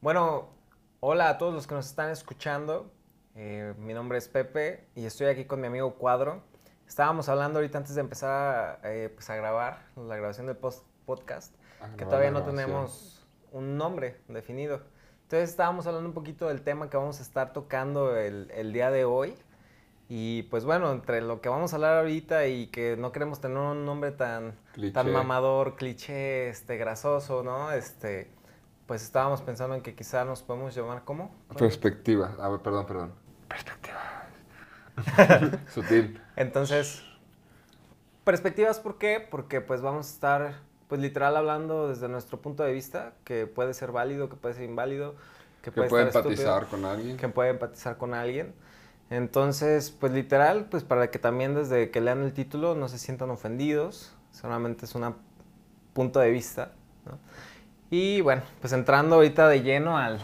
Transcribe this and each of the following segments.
Bueno, hola a todos los que nos están escuchando. Eh, mi nombre es Pepe y estoy aquí con mi amigo Cuadro. Estábamos hablando ahorita antes de empezar eh, pues, a grabar la grabación del post podcast, Ah, que no, todavía no, tenemos un nombre definido. Entonces estábamos hablando un poquito del tema que vamos a estar tocando el, el día de hoy. Y pues bueno, entre lo que vamos a hablar ahorita y que no queremos tener un nombre tan, Cliché. tan mamador, cliché, este, grasoso, ¿no? Este, pues estábamos pensando en que quizá nos podemos llamar ¿cómo? Perspectiva. A ver, perdón, perdón. Perspectiva. Sutil. Entonces, perspectivas, ¿por qué? Porque pues vamos a estar, pues literal hablando desde nuestro punto de vista, que puede ser válido, que puede ser inválido, que, Que puede, puede estar empatizar estúpido, con alguien. que puede empatizar con alguien. Entonces, pues literal, pues para que también desde que lean el título no se sientan ofendidos, solamente es un punto de vista, ¿no? Y bueno, pues entrando ahorita de lleno al,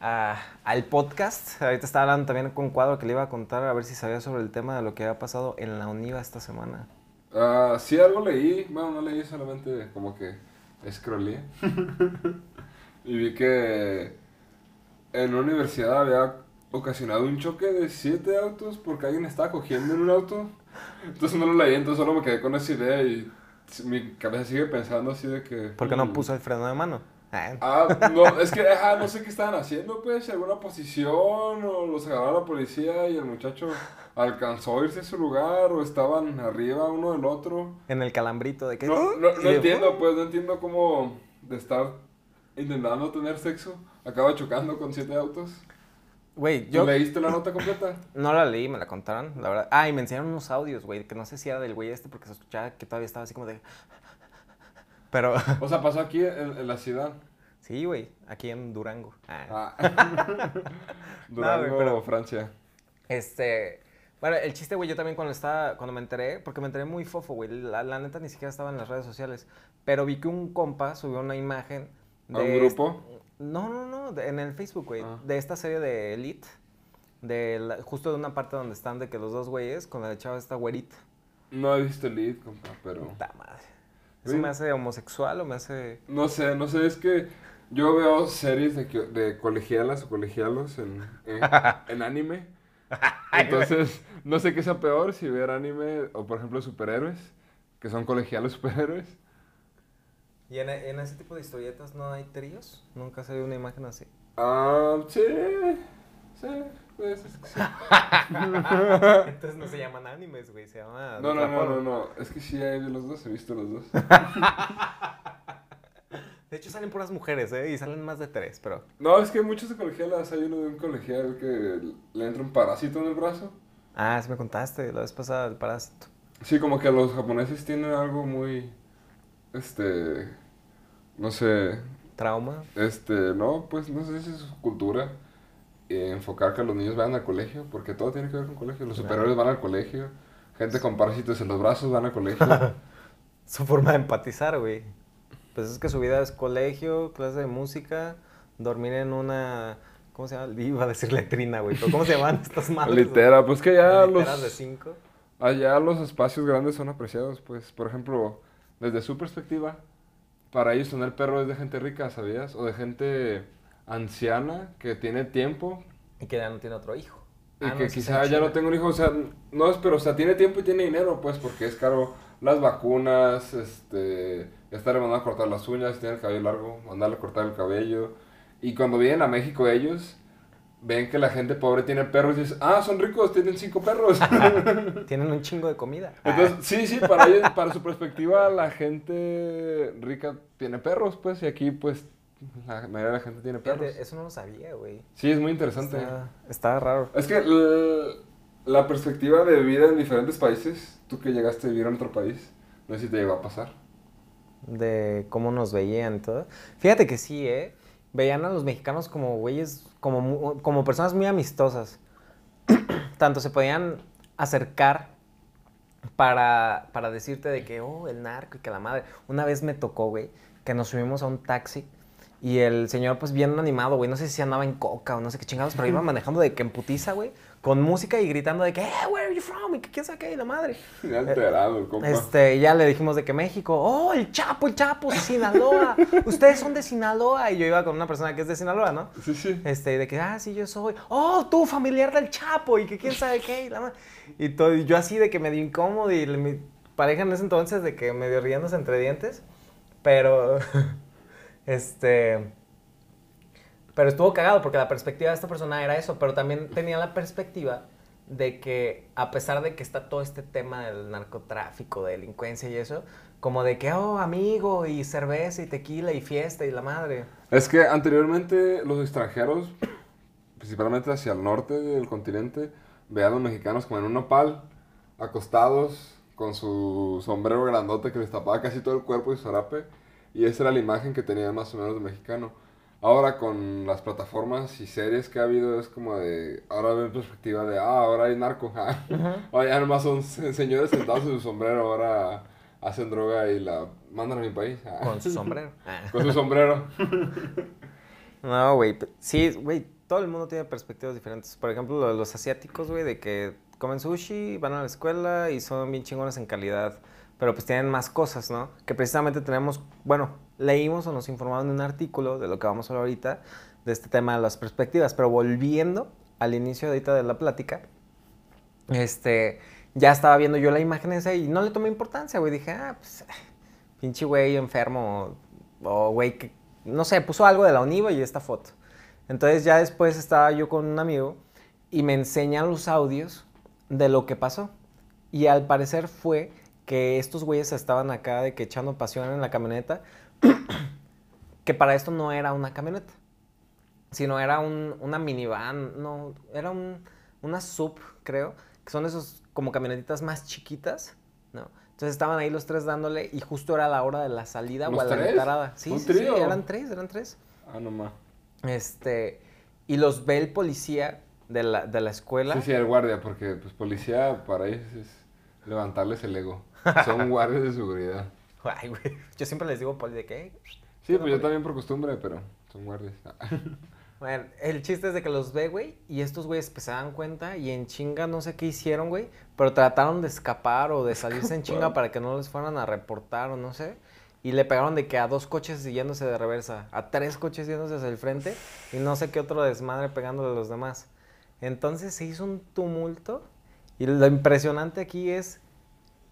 a- al podcast, ahorita estaba hablando también con Cuadro que le iba a contar a ver si sabía sobre el tema de lo que había pasado en la UNIVA esta semana. Ah, sí, algo leí. Bueno, no leí, solamente como que scrollé. y vi que en una universidad había ocasionado un choque de siete autos porque alguien estaba cogiendo en un auto. Entonces no lo leí, entonces solo me quedé con esa idea y mi cabeza sigue pensando así de que... ¿Por qué no mm, puso el freno de mano? Ah, Ah, no, es que ajá, no sé qué estaban haciendo, pues, alguna posición o los agarró la policía y el muchacho alcanzó a irse a su lugar o estaban arriba uno del otro. en el calambrito de que... No, no, y no de- entiendo, pues, no entiendo cómo de estar intentando tener sexo acaba chocando con siete autos. Güey, ¿Tú yo leíste la nota completa? no la leí, me la contaron, la verdad. Ah, y me enseñaron unos audios, güey, que no sé si era del güey este porque se escuchaba que todavía estaba así como de... Pero... O sea, pasó aquí en, en la ciudad. Sí, güey, aquí en Durango. Ah. Ah. Durango, güey, pero- Francia. Este, bueno, el chiste, güey, yo también cuando estaba, cuando me enteré, porque me enteré muy fofo, güey, la, la neta ni siquiera estaba en las redes sociales, pero vi que un compa subió una imagen ¿A un grupo? No, no, no, en el Facebook, güey, Ah. de esta serie de Elite, de la- justo de una parte donde están de que los dos güeyes con la chava esta güerita. No he visto el lead, compa, pero... Puta madre. ¿Eso me hace homosexual o me hace...? No sé, no sé, es que yo veo series de, colegialas o colegialos en, en, en anime. Entonces, no sé qué sea peor, si ver anime o, por ejemplo, superhéroes, que son colegialos superhéroes. ¿Y en, en ese tipo de historietas no hay tríos? Nunca se ve una imagen así. Ah, sí, sí, pues es que sí. Entonces no se llaman animes, güey, se llama... No, no, no, no, no, es que sí hay de los dos, he visto los dos. De hecho salen puras mujeres, ¿eh? Y salen más de tres, pero... No, es que hay muchos de colegialas, hay uno de un colegial que le entra un parásito en el brazo. Ah, sí me contaste la vez pasada el parásito. Sí, como que los japoneses tienen algo muy, este, no sé, Trauma. este, no, pues no sé si es su cultura eh, enfocar que los niños vayan al colegio, porque todo tiene que ver con colegio. Los superhéroes van al colegio, gente con parásitos en los brazos van al colegio. Su forma de empatizar, güey. Pues es que su vida es colegio, clase de música, dormir en una... ¿Cómo se llama? Iba a decir letrina, güey. pero ¿Cómo se llaman estas madres? Litera, pues que ya Literas de los, cinco. allá los espacios grandes son apreciados, pues, por ejemplo, desde su perspectiva, para ellos tener perro es de gente rica, ¿sabías? O de gente anciana que tiene tiempo Y que ya no tiene otro hijo. Y Ah, que no, quizá ya no tengo un hijo, o sea, no es, pero, o sea, tiene tiempo y tiene dinero, pues, porque es caro las vacunas, este, estarle mandando a cortar las uñas, si tiene el cabello largo, mandarle a cortar el cabello. Y cuando vienen a México ellos, ven que la gente pobre tiene perros y dicen, ah, son ricos, tienen cinco perros. Tienen un chingo de comida. Entonces, sí, sí, para ellos, para su perspectiva, la gente rica tiene perros, pues, y aquí, pues, la mayoría de la gente tiene Ah, fíjate, perros. eso no lo sabía, güey. Sí, es muy interesante. Está, está raro. Es que la perspectiva de vida en diferentes países, tú que llegaste a vivir en otro país, no sé si te llegó a pasar. de cómo nos veían y todo. Fíjate que sí, ¿eh? Veían a los mexicanos como güeyes, como, como personas muy amistosas. Tanto se podían acercar para, para decirte de que, oh, el narco y que la madre. Una vez me tocó, güey, que nos subimos a un taxi Y el señor, pues bien animado, güey. No sé si andaba en coca o no sé qué chingados, pero iba manejando de que en putiza, güey. Con música y gritando de que, eh, where are you from? Y que quién sabe qué, y la madre. Ya alterado el compa. Este, ya le dijimos de que México, oh, el Chapo, el Chapo, Sinaloa. Ustedes son de Sinaloa. Y yo iba con una persona que es de Sinaloa, ¿no? Sí, sí. Este, de que, ah, sí, yo soy. Oh, tú, familiar del Chapo. Y que quién sabe qué. Y, la ma- y todo, y yo así de que medio incómodo. Y mi pareja en ese entonces de que medio riéndose entre dientes. Pero, este. Pero estuvo cagado porque la perspectiva de esta persona era eso. Pero también tenía la perspectiva de que, a pesar de que está todo este tema del narcotráfico, de delincuencia y eso, como de que, oh, amigo, y cerveza y tequila y fiesta y la madre. Es que anteriormente los extranjeros, principalmente hacia el norte del continente, veían a los mexicanos como en un nopal, acostados, con su sombrero grandote que les tapaba casi todo el cuerpo y su zarape, y esa era la imagen que tenían más o menos de mexicano. Ahora con las plataformas y series que ha habido es como de, ahora ven perspectiva de, ah, ahora hay narco, ah. ahora ya nomás son se- señores sentados en su sombrero, ahora hacen droga y la mandan a mi país. ah. Con su sombrero. Con su sombrero. No, güey. Sí, güey, todo el mundo tiene perspectivas diferentes. Por ejemplo, los asiáticos, güey, de que comen sushi, van a la escuela y son bien chingones en calidad. Pero pues tienen más cosas, ¿no? Que precisamente tenemos, bueno, leímos o nos informaron en un artículo de lo que vamos a hablar ahorita, de este tema de las perspectivas. Pero volviendo al inicio ahorita de la plática, este, ya estaba viendo yo la imagen esa y no le tomé importancia, güey. Dije, ah, pues, pinche güey enfermo, o güey que, no sé, puso algo de la Univa y esta foto. Entonces ya después estaba yo con un amigo y me enseñan los audios de lo que pasó. Y al parecer fue que estos güeyes estaban acá de que echando pasión en la camioneta, que para esto no era una camioneta, sino era un- una minivan, no, era un, una sub, creo, que son esos como camionetitas más chiquitas, ¿no? Entonces estaban ahí los tres dándole y justo era la hora de la salida o ¿Los a la tres? entrada. Sí, ¿Un sí, sí, eran tres, eran tres. Ah, no más. Este, y los ve el policía de la, de la escuela. Sí, sí, el guardia, porque pues policía para ellos es levantarles el ego. Son guardias de seguridad. Ay, güey. Yo siempre les digo poli de que. Sí, pues yo también por costumbre, pero son guardias. Bueno, el chiste es de que los ve, güey, y estos güeyes pues, se dan cuenta y en chinga no sé qué hicieron, güey, pero trataron de escapar o de salirse en chinga para que no les fueran a reportar o no sé. Y le pegaron de que a dos coches yéndose de reversa, a tres coches yéndose hacia el frente y no sé qué otro desmadre pegándole a los demás. Entonces se hizo un tumulto y lo impresionante aquí es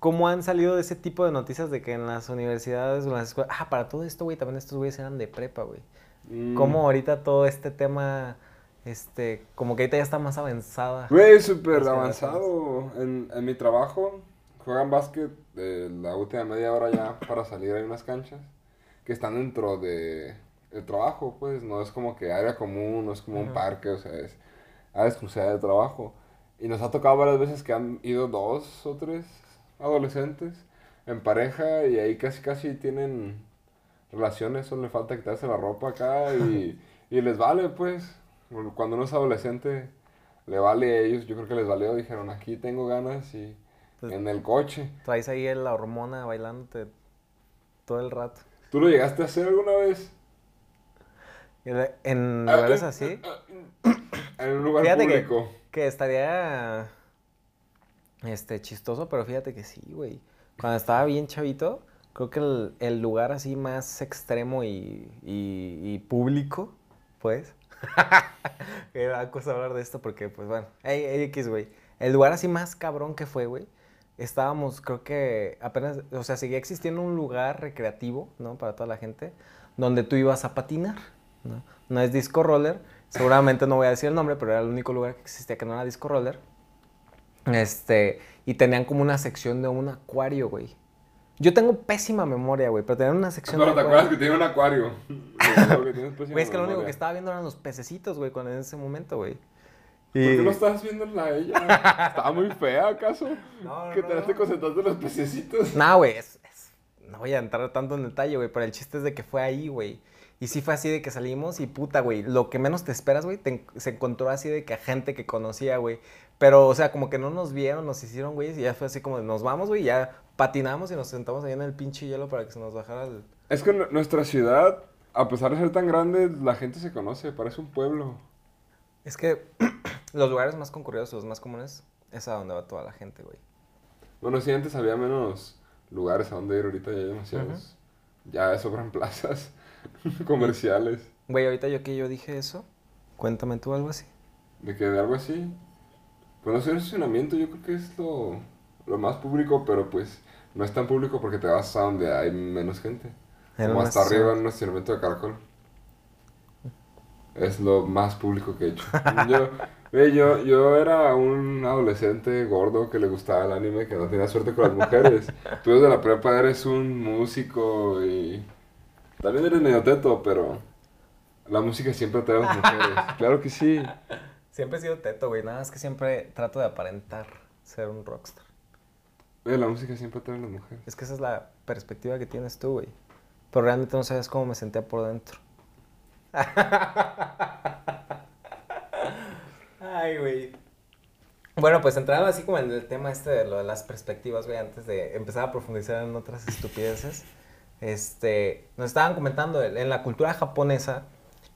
cómo han salido de ese tipo de noticias de que en las universidades o en las escuelas... Ah, para todo esto, güey, también estos güeyes eran de prepa, güey. Mm. Cómo ahorita todo este tema, este, como que ahorita ya está más avanzada. Güey, súper avanzado. En, en mi trabajo juegan básquet eh, la última media hora ya para salir hay unas canchas que están dentro de el trabajo, pues no es como que área común, no es como un parque, o sea, es área exclusiva de trabajo. Y nos ha tocado varias veces que han ido dos o tres adolescentes en pareja y ahí casi casi tienen relaciones, solo le falta quitarse la ropa acá y, y les vale, pues. Cuando uno es adolescente, le vale a ellos, yo creo que les valió, dijeron, aquí tengo ganas y Pues- en el coche. Traes ahí la hormona bailándote todo el rato. ¿Tú lo llegaste a hacer alguna vez? En Ah, lugares eh, así, En un lugar Fíjate que- público. que estaría, este, chistoso, pero fíjate que sí, güey. Cuando estaba bien chavito, creo que el, lugar así más extremo y, público, pues, que da cosa hablar de esto porque, pues, bueno, ey, ey, X, güey. El lugar así más cabrón que fue, güey, estábamos, creo que apenas, o sea, seguía existiendo un lugar recreativo, ¿no? Para toda la gente, donde tú ibas a patinar, ¿no? No es disco roller, seguramente no voy a decir el nombre, pero era el único lugar que existía que no era disco roller. Este, y tenían como una sección de un acuario, güey. Yo tengo pésima memoria, güey, pero tenían una sección Pero de te acuerdas que tiene un acuario. Pésima Güey, es que lo único que estaba viendo eran los pececitos, güey, cuando en ese momento, güey. ¿Por qué no estabas viendo la ella? ¿Estaba muy fea acaso? No, no, que no, te no. concentrando en los pececitos. No, güey, es, es- no voy a entrar tanto en detalle, güey, pero el chiste es de que fue ahí, güey. Y sí fue así de que salimos y puta, güey, lo que menos te esperas, güey, se encontró así de que a gente que conocía, güey. Pero, o sea, como que no nos vieron, nos hicieron, güey, y ya fue así como, de, nos vamos, güey, ya patinamos y nos sentamos ahí en el pinche hielo para que se nos bajara el... Es que nu- nuestra ciudad a pesar de ser tan grande, la gente se conoce, parece un pueblo. Es que los lugares más concurridos, los más comunes, es a donde va toda la gente, güey. Bueno, sí, antes había menos lugares a donde ir, ahorita ya hay demasiados. Ya sobran plazas comerciales. Güey, ahorita yo que yo dije eso, cuéntame tú algo así. De que de algo así. Pues no sé, el estacionamiento yo creo que es lo, lo más público, pero pues no es tan público porque te vas a donde hay menos gente. En Como hasta arriba en un estacionamiento de caracol. Es lo más público que he hecho. Yo, yo, yo era un adolescente gordo que le gustaba el anime, que no tenía suerte con las mujeres. Tú desde la prepa eres un músico y también eres medio teto, pero la música siempre atrae a las mujeres. Claro que sí. Siempre he sido teto, güey. Nada más que siempre trato de aparentar ser un rockstar. Ve, la música siempre atrae a las mujeres. Es que esa es la perspectiva que tienes tú, güey. Pero realmente no sabes cómo me sentía por dentro. Ay, güey. Bueno, pues entrando así como en el tema este de lo de las perspectivas, güey, antes de empezar a profundizar en otras estupideces, este, nos estaban comentando, en la cultura japonesa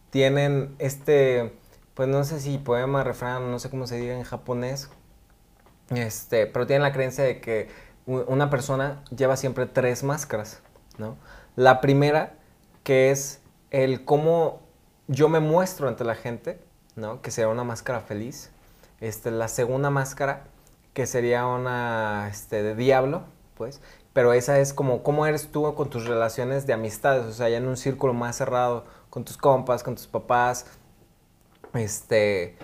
tienen este, pues no sé si poema, refrán, no sé cómo se diga en japonés, este, pero tienen la creencia de que una persona lleva siempre tres máscaras, ¿no? La primera, que es el cómo yo me muestro ante la gente, ¿no? Que sería una máscara feliz. Este, la segunda máscara, que sería una este, de diablo, pues. Pero esa es como cómo eres tú con tus relaciones de amistades, o sea, ya en un círculo más cerrado, con tus compas, con tus papás, este,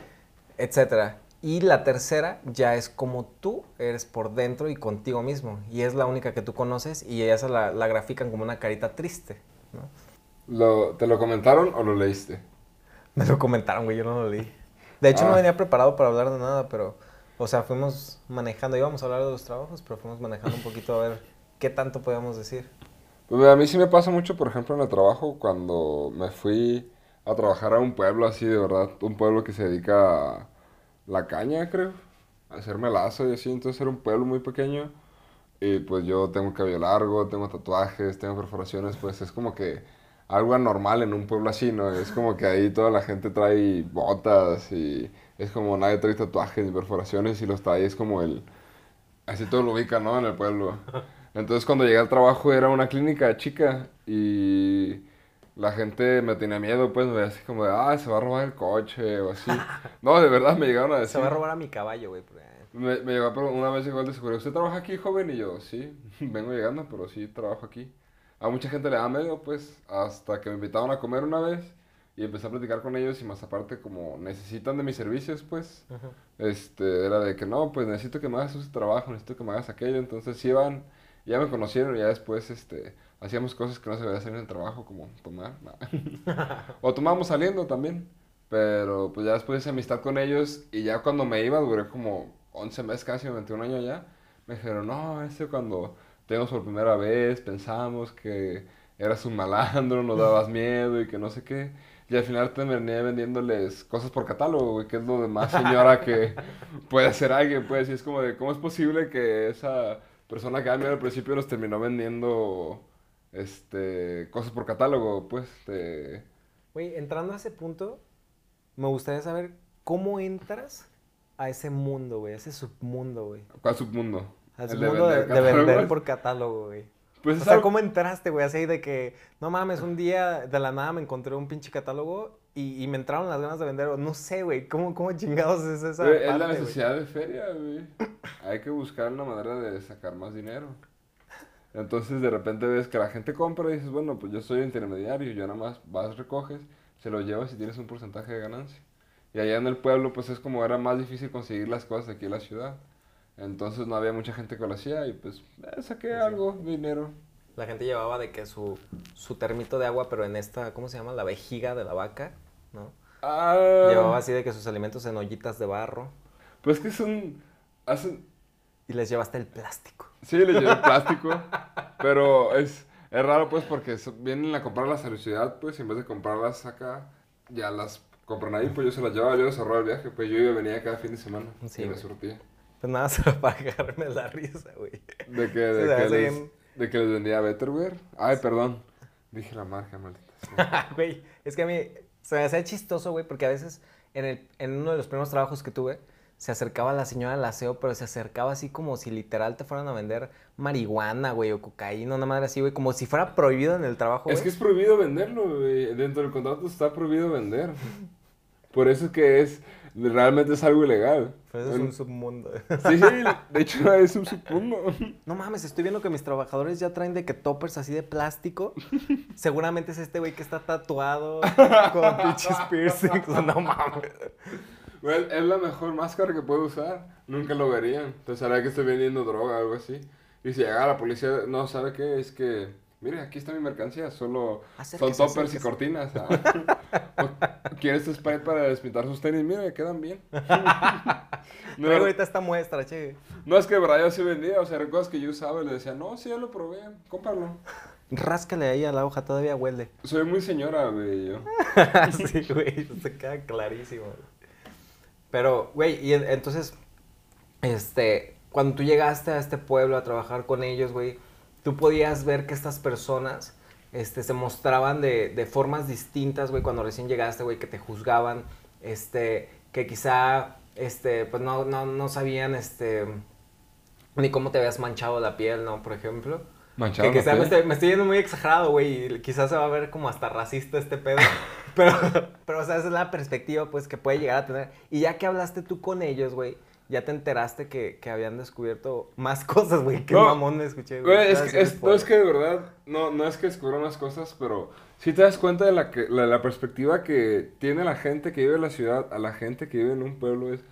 etcétera. Y la tercera ya es como tú eres por dentro y contigo mismo. Y es la única que tú conoces y esa la, la grafican como una carita triste, ¿no? Lo, ¿Te lo comentaron o lo leíste? Me lo comentaron, güey, yo no lo leí. De hecho, no Ah. venía preparado para hablar de nada, pero, o sea, fuimos manejando, íbamos a hablar de los trabajos, pero fuimos manejando un poquito a ver qué tanto podíamos decir. Pues a mí sí me pasa mucho, por ejemplo, en el trabajo, cuando me fui a trabajar a un pueblo así, de verdad, un pueblo que se dedica a la caña, creo, a hacer melazo y así, entonces era un pueblo muy pequeño y pues yo tengo cabello largo, tengo tatuajes, tengo perforaciones, pues es como que algo anormal en un pueblo así, ¿no? Es como que ahí toda la gente trae botas y es como nadie trae tatuajes ni perforaciones y los trae, es como el... Así todo lo ubica, ¿no? En el pueblo. Entonces cuando llegué al trabajo era una clínica chica y la gente me tenía miedo, pues me así como de, ah, se va a robar el coche o así. No, de verdad me llegaron a decir. Se va a robar a mi caballo, güey. porque- Me, me llegó a una vez el de seguridad, ¿usted trabaja aquí, joven? Y yo, sí, vengo llegando, pero sí trabajo aquí. A mucha gente le da miedo, pues, hasta que me invitaron a comer una vez y empecé a platicar con ellos y más aparte como necesitan de mis servicios, pues, este, era de que no, pues necesito que me hagas ese trabajo, necesito que me hagas aquello, entonces iban, ya me conocieron y ya después, este, hacíamos cosas que no se debía hacer en el trabajo, como tomar, nada. o tomábamos saliendo también, pero pues ya después hice amistad con ellos y ya cuando me iba, duré como 11 meses casi, 21 años ya, me dijeron, no, ese cuando te vimos por primera vez, pensamos que eras un malandro, nos dabas miedo y que no sé qué. Y al final terminé vendiéndoles cosas por catálogo, güey, que es lo de más señora que puede hacer alguien, pues. Y es como de, ¿cómo es posible que esa persona que a mí al principio nos terminó vendiendo, este, cosas por catálogo, pues, de... Güey, entrando a ese punto, me gustaría saber cómo entras a ese mundo, güey, a ese submundo, güey. ¿Cuál submundo? Al submundo de, de vender catálogos. por catálogo, güey. Pues O sea, algo- ¿cómo entraste, güey? Así de que, no mames, un día de la nada me encontré un pinche catálogo y, y me entraron las ganas de vender. No sé, güey, ¿cómo, ¿cómo chingados es esa Güey, es la parte, necesidad de feria, güey. Hay que buscar una manera de sacar más dinero. Entonces de repente ves que la gente compra y dices, bueno, pues yo soy intermediario, yo nada más vas, recoges, se lo llevas y tienes un porcentaje de ganancia. Y allá en el pueblo pues es como era más difícil conseguir las cosas aquí en la ciudad. Entonces no había mucha gente que lo hacía y pues eh, saqué algo, dinero. La gente llevaba de que su, su termito de agua, pero en esta, ¿cómo se llama? La vejiga de la vaca, ¿no? Ah, Llevaba así de que sus alimentos en ollitas de barro Pues que son... Hacen, y les llevaste el plástico. Sí, le llevé plástico, pero es, es raro pues porque vienen a comprarlas a la ciudad, pues y en vez de comprarlas acá, ya las compran ahí, pues yo se las llevaba, yo les ahorraba el viaje, pues yo iba venía cada fin de semana Sí, y me surtía. Pues nada, solo para agarrarme la risa, güey. De que, de, que les, bien. de que les vendía Betterware. Ay, perdón, dije la marca, maldita. Güey, es que a mí se me hacía chistoso, güey, porque a veces en, el, en uno de los primeros trabajos que tuve, se acercaba la señora del aseo, pero se acercaba así como si literal te fueran a vender marihuana, güey, o cocaína, una madre así, güey, como si fuera prohibido en el trabajo, Es que es prohibido venderlo, güey. Dentro del contrato está prohibido vender. Por eso es que es, realmente es algo ilegal. Pero eso es un submundo. Sí, sí, de hecho es un submundo. No mames, estoy viendo que mis trabajadores ya traen de que toppers así de plástico. Seguramente es este güey que está tatuado con pinches piercings. No mames. Güey, es la mejor máscara que puedo usar. Nunca lo verían. Pensará que estoy vendiendo droga o algo así. Y si llega la policía, no, ¿sabe qué? Es que, mire, aquí está mi mercancía, solo son toppers y cortinas. Ah. ¿Quieres este spray para despintar sus tenis? Mire, quedan bien. No, Traigo ahorita esta muestra, che. no es que de verdad yo sí vendía, o sea, eran cosas que yo usaba y le decía, no, sí, ya lo probé, cómpralo. Ráscale ahí a la hoja, todavía huele. Soy muy señora, güey, yo. sí, güey, se queda clarísimo. Pero, güey, y en- entonces, este, cuando tú llegaste a este pueblo a trabajar con ellos, güey, tú podías ver que estas personas, este, se mostraban de, de formas distintas, güey, cuando recién llegaste, güey, que te juzgaban, este, que quizá, este, pues no, no, no sabían, este, ni cómo te habías manchado la piel, ¿no? Por ejemplo. Manchado Que la quizás me piel. estoy, me estoy yendo muy exagerado, güey, y quizás se va a ver como hasta racista este pedo. pero, pero, o sea, esa es la perspectiva, pues, que puede llegar a tener. Y ya que hablaste tú con ellos, güey, ya te enteraste que, que habían descubierto más cosas, güey. Qué No, mamón me escuché, güey. Güey, es Estaba que, es, no es que de verdad, no, no es que descubran más cosas, pero sí te das cuenta de la, que, la, la perspectiva que tiene la gente que vive en la ciudad a la gente que vive en un pueblo es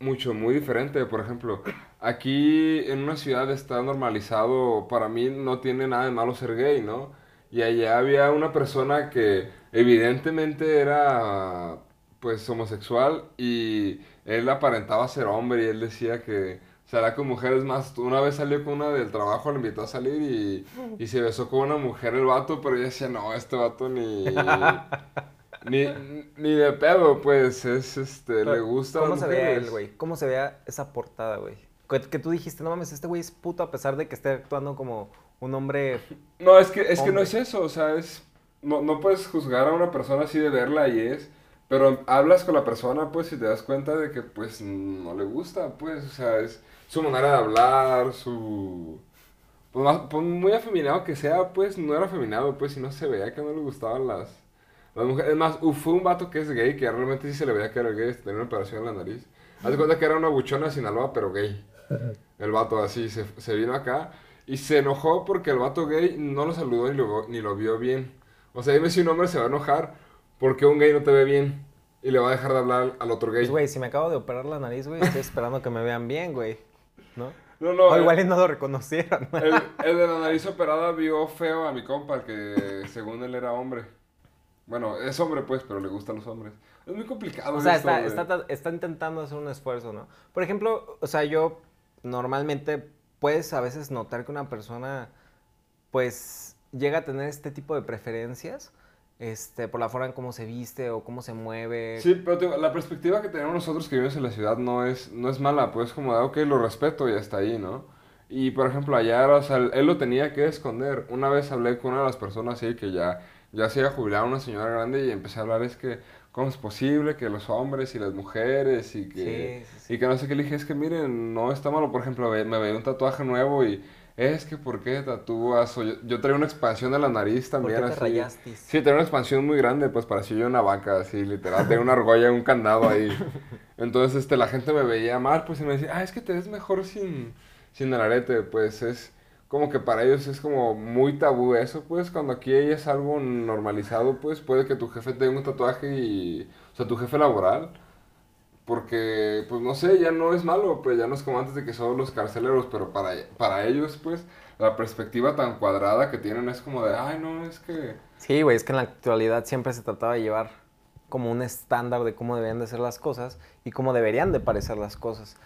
mucho, muy diferente. Por ejemplo, aquí en una ciudad está normalizado, para mí no tiene nada de malo ser gay, ¿no? Y allá había una persona que evidentemente era pues homosexual y él aparentaba ser hombre y él decía que salía con mujeres más. Una vez salió con una del trabajo, le invitó a salir y, y se besó con una mujer el vato, pero ella decía, no, este vato ni... Ni, ni de pedo, pues, es, este, le gusta a ¿Cómo las se mujeres. él, güey? ¿Cómo se veía esa portada, güey? Que, que tú dijiste, no mames, este güey es puto a pesar de que esté actuando como un hombre... No, es que, es que no es eso, o sea, es... No, no puedes juzgar a una persona así de verla y es... Pero hablas con la persona, pues, y te das cuenta de que, pues, no le gusta, pues, o sea, es su manera de hablar, su... Pues, más- pues, muy afeminado que sea, pues, no era afeminado, pues, y no se veía que no le gustaban las, las mujeres. Es más, fue un vato que es gay, que realmente sí se le veía que era gay, tenía una operación en la nariz. Haz de cuenta que era una buchona de Sinaloa, pero gay. El vato así, se, se vino acá y se enojó porque el vato gay no lo saludó ni lo, ni lo vio bien. O sea, dime si un hombre se va a enojar porque un gay no te ve bien y le va a dejar de hablar al otro gay. Pues, güey, si me acabo de operar la nariz, güey, estoy esperando que me vean bien, güey. ¿No? no, no, o el, igual y no lo reconocieron. el, el de la nariz operada vio feo a mi compa, el que según él era hombre. Bueno, es hombre pues, pero le gustan los hombres. Es muy complicado O sea, esto, está, está, está intentando hacer un esfuerzo, ¿no? Por ejemplo, o sea, yo normalmente puedes a veces notar que una persona, pues, llega a tener este tipo de preferencias, este, por la forma en cómo se viste o cómo se mueve. Sí, pero la perspectiva que tenemos nosotros que vivimos en la ciudad no es, no es mala, pues como de, ok, lo respeto y hasta ahí, ¿no? Y por ejemplo, allá, o sea, él lo tenía que esconder. Una vez hablé con una de las personas así que ya, ya se iba a jubilar, una señora grande, y empecé a hablar, es que, ¿cómo es posible que los hombres y las mujeres y que, Sí, sí, sí. y que no sé qué? Le dije, es que miren, no está malo, por ejemplo, me veía un tatuaje nuevo y es que, ¿por qué tatúas? O yo, yo traía una expansión de la nariz ¿Por también, qué te así. rayaste? Sí, tenía una expansión muy grande, pues parecía yo una vaca, así, literal, tenía una argolla y un candado ahí. Entonces, este, la gente me veía mal, pues, y me decía, ah, es que te ves mejor sin, sin el arete, pues, es como que para ellos es como muy tabú eso, pues, cuando aquí es algo normalizado, pues, puede que tu jefe tenga un tatuaje y, o sea, tu jefe laboral, porque, pues, no sé, ya no es malo, pues, ya no es como antes de que son los carceleros, pero para, para ellos, pues, la perspectiva tan cuadrada que tienen es como de, ay, no, es que... Sí, güey, es que en la actualidad siempre se trataba de llevar como un estándar de cómo deberían de ser las cosas y cómo deberían de parecer las cosas.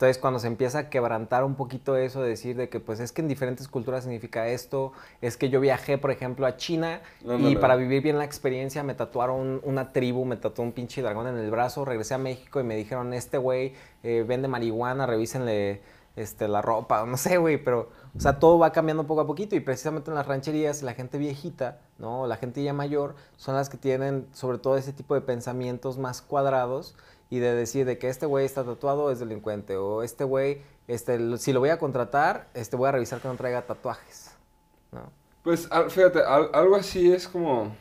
Entonces, cuando se empieza a quebrantar un poquito eso, de decir de que pues es que en diferentes culturas significa esto, es que yo viajé, por ejemplo, a China y para vivir bien la experiencia me tatuaron una tribu, me tatuó un pinche dragón en el brazo, regresé a México y me dijeron, este güey eh, vende marihuana, revísenle este, la ropa, no sé, güey, pero, o sea, todo va cambiando poco a poquito y precisamente en las rancherías la gente viejita, ¿no? La gente ya mayor son las que tienen sobre todo ese tipo de pensamientos más cuadrados y de decir de que este güey está tatuado es delincuente o este güey, este, si lo voy a contratar, este, voy a revisar que no traiga tatuajes, ¿no? Pues fíjate, algo así es como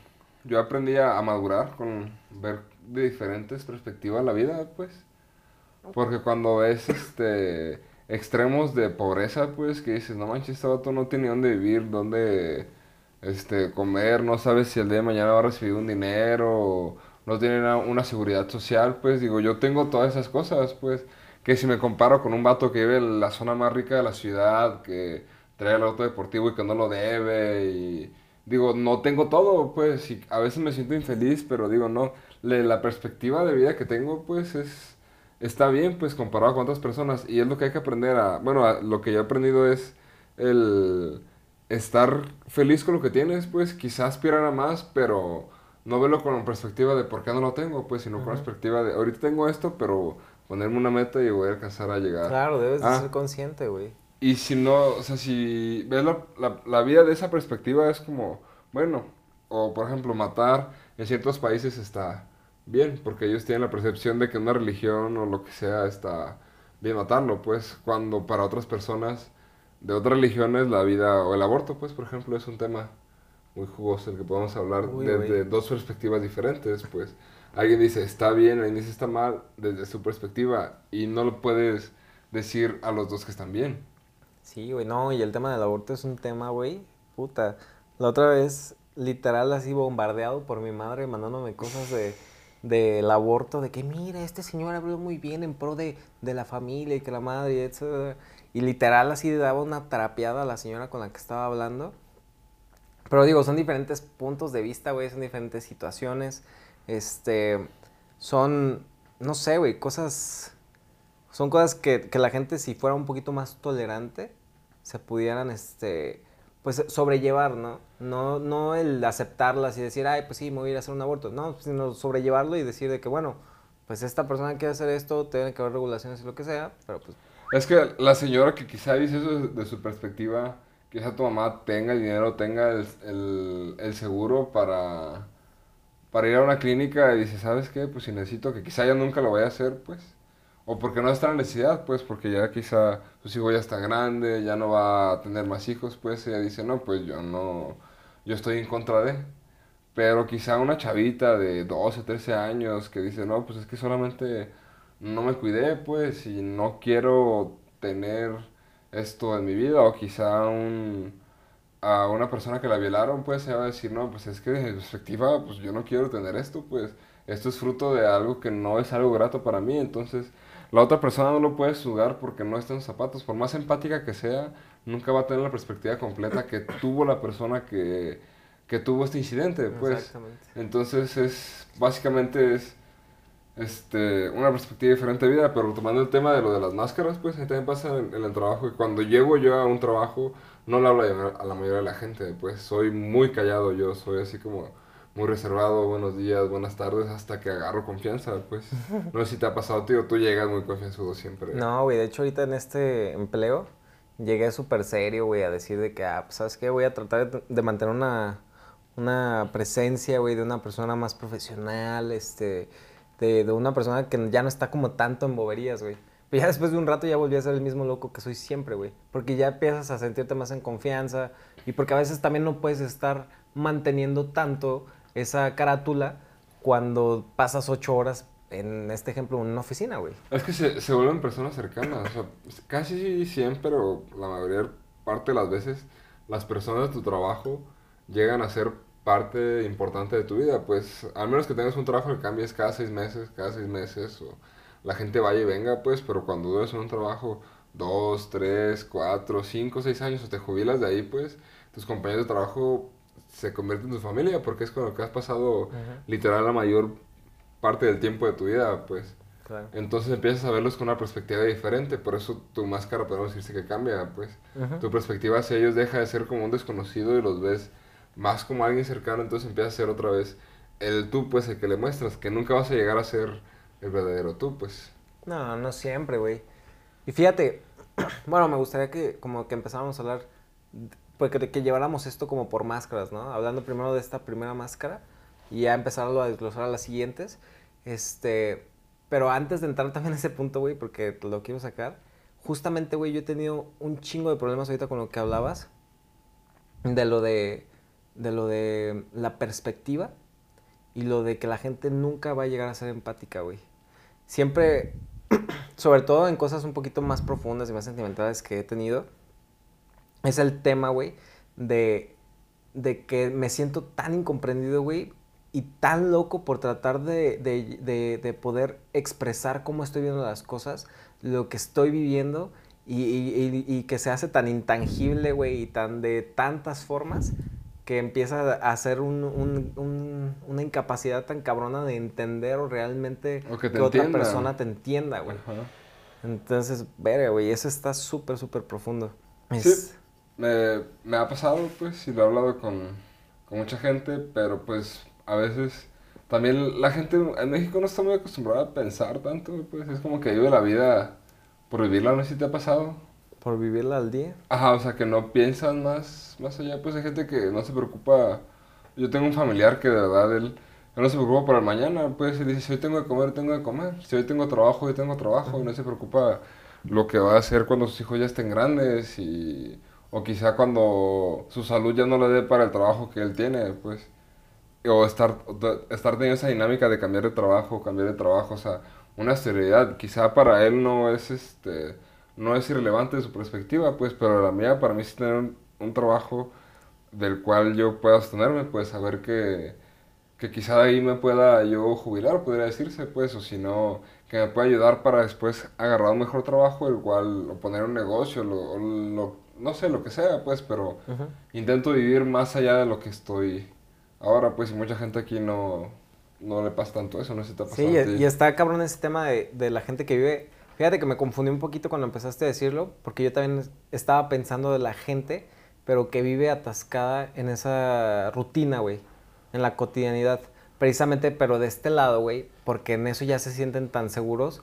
yo aprendí a, madurar con ver de diferentes perspectivas la vida, pues. Porque cuando ves este extremos de pobreza, pues, que dices, no manches, este vato no tiene dónde vivir, dónde este, comer, no sabes si el día de mañana va a recibir un dinero, no tiene una, seguridad social, pues, digo, yo tengo todas esas cosas, pues, que si me comparo con un vato que vive en la zona más rica de la ciudad, que trae el auto deportivo y que no lo debe, y digo, no tengo todo, pues, a veces me siento infeliz, pero digo, no, la perspectiva de vida que tengo, pues, es está bien, pues, comparado con otras personas. Y es lo que hay que aprender a... Bueno, lo que yo he aprendido es el estar feliz con lo que tienes, pues, quizás aspirar a más, pero no verlo con la perspectiva de por qué no lo tengo, pues, sino con la perspectiva de, ahorita tengo esto, pero ponerme una meta y voy a alcanzar a llegar. Claro, debes de ah. ser consciente, güey. Y si no, o sea, si ves la, la, la vida de esa perspectiva es como, bueno, o por ejemplo, matar en ciertos países está bien, porque ellos tienen la percepción de que una religión o lo que sea está bien matarlo, pues cuando para otras personas de otras religiones la vida o el aborto, pues por ejemplo, es un tema muy jugoso el que podemos hablar desde dos perspectivas diferentes, pues alguien dice está bien, alguien dice está mal desde su perspectiva y no lo puedes decir a los dos que están bien. Sí, güey, no, y el tema del aborto es un tema, güey, puta. La otra vez, literal, así bombardeado por mi madre mandándome cosas de del aborto, de que mira, este señor abrió muy bien en pro de, la familia y que la madre, etc. Y literal así daba una terapiada a la señora con la que estaba hablando. Pero digo, son diferentes puntos de vista, güey, son diferentes situaciones. Este, son, no sé, güey, cosas, son cosas que, que la gente si fuera un poquito más tolerante, se pudieran, este, pues sobrellevar, ¿no? No, no el aceptarlas y decir, ay, pues sí, me voy a ir a hacer un aborto. No, sino sobrellevarlo y decir de que, bueno, pues esta persona quiere hacer esto, tiene que haber regulaciones y lo que sea, pero pues... Es que la señora que quizá dice eso de su perspectiva, quizá tu mamá tenga el dinero, tenga el, el, seguro para, para ir a una clínica y dice, ¿sabes qué? Pues si necesito que quizá ya nunca lo vaya a hacer, pues o porque no está en necesidad, pues, porque ya quizá su hijo ya está grande, ya no va a tener más hijos, pues ella dice, no, pues yo no, yo estoy en contra de. Pero quizá una chavita de 12, 13 años que dice, no, pues es que solamente no me cuidé, pues, y no quiero tener esto en mi vida, o quizá un, a una persona que la violaron, pues, se va a decir, no, pues es que desde perspectiva, pues yo no quiero tener esto, pues, esto es fruto de algo que no es algo grato para mí, entonces la otra persona no lo puede juzgar porque no está en zapatos. Por más empática que sea, nunca va a tener la perspectiva completa que tuvo la persona que, que tuvo este incidente. Pues. Exactamente. Entonces es, básicamente es este, una perspectiva diferente de vida, pero tomando el tema de lo de las máscaras, pues ahí también pasa en, en el trabajo. Y cuando llego yo a un trabajo, no le hablo a la mayoría de la gente, pues soy muy callado yo, soy así como muy reservado, buenos días, buenas tardes, hasta que agarro confianza, pues. No sé si te ha pasado, tío, tú llegas muy confianzudo siempre. No, güey, de hecho ahorita en este empleo llegué súper serio, güey, a decir de que, ah, pues, ¿sabes qué? Voy a tratar de, mantener una, una presencia, güey, de una persona más profesional, este, de, de una persona que ya no está como tanto en boberías, güey. Pero ya después de un rato ya volví a ser el mismo loco que soy siempre, güey. Porque ya empiezas a sentirte más en confianza y porque a veces también no puedes estar manteniendo tanto esa carátula cuando pasas ocho horas, en este ejemplo, en una oficina, güey. Es que se, se vuelven personas cercanas. O sea, casi siempre, o la mayoría parte de las veces, las personas de tu trabajo llegan a ser parte importante de tu vida. Pues, al menos que tengas un trabajo que cambies cada seis meses, cada seis meses, o la gente vaya y venga, pues, pero cuando dudes en un trabajo dos, tres, cuatro, cinco, seis años o te jubilas de ahí, pues, tus compañeros de trabajo se convierte en tu familia porque es con lo que has pasado literal la mayor parte del tiempo de tu vida, pues. Entonces empiezas a verlos con una perspectiva diferente, por eso tu máscara podemos decirse que cambia, pues. Tu perspectiva hacia ellos deja de ser como un desconocido y los ves más como alguien cercano, entonces empieza a ser otra vez el tú, pues, el que le muestras, que nunca vas a llegar a ser el verdadero tú, pues. No, no siempre, güey. Y fíjate, bueno, me gustaría que como que empezáramos a hablar, pues que, que lleváramos esto como por máscaras, ¿no? Hablando primero de esta primera máscara y ya empezarlo a desglosar a las siguientes. Este, pero antes de entrar también a ese punto, güey, porque lo quiero sacar, justamente, güey, yo he tenido un chingo de problemas ahorita con lo que hablabas, de lo de, de lo de la perspectiva y lo de que la gente nunca va a llegar a ser empática, güey. Siempre, sobre todo en cosas un poquito más profundas y más sentimentales que he tenido, es el tema, güey, de, de que me siento tan incomprendido, güey, y tan loco por tratar de, de, de, de, poder expresar cómo estoy viendo las cosas, lo que estoy viviendo y, y, y que se hace tan intangible, güey, y tan de tantas formas que empieza a hacer un, un, un, una incapacidad tan cabrona de entender o realmente O que que otra persona te entienda, güey. Ajá. Entonces, verga, güey, eso está súper, súper profundo. Es- Sí. Me, me ha pasado, pues, y lo he hablado con, con mucha gente, pero pues a veces también la gente en México no está muy acostumbrada a pensar tanto, pues es como que vive la vida por vivirla, no sé si te ha pasado. Por vivirla al día. Ajá, o sea, que no piensan más, más allá, pues hay gente que no se preocupa. Yo tengo un familiar que de verdad él, él no se preocupa por el mañana, pues él dice, si hoy tengo que comer, tengo que comer, si hoy tengo trabajo, hoy tengo trabajo, y no se preocupa lo que va a hacer cuando sus hijos ya estén grandes y, o quizá cuando su salud ya no le dé para el trabajo que él tiene, pues, o estar, estar teniendo esa dinámica de cambiar de trabajo, cambiar de trabajo, o sea, una esterilidad, quizá para él no es este no es irrelevante de su perspectiva, pues, pero la mía, para mí sí tener un, un trabajo del cual yo pueda sostenerme, pues, saber que, que quizá de ahí me pueda yo jubilar, podría decirse, pues, o si no, que me pueda ayudar para después agarrar un mejor trabajo, el cual, o poner un negocio, lo, o lo- no sé, lo que sea, pues, pero intento vivir más allá de lo que estoy ahora, pues, y mucha gente aquí no, no le pasa tanto eso, no si te ha pasado Sí, y está cabrón ese tema de, de la gente que vive. Fíjate que me confundí un poquito cuando empezaste a decirlo, porque yo también estaba pensando de la gente, pero que vive atascada en esa rutina, güey, en la cotidianidad. Precisamente, pero de este lado, güey, porque en eso ya se sienten tan seguros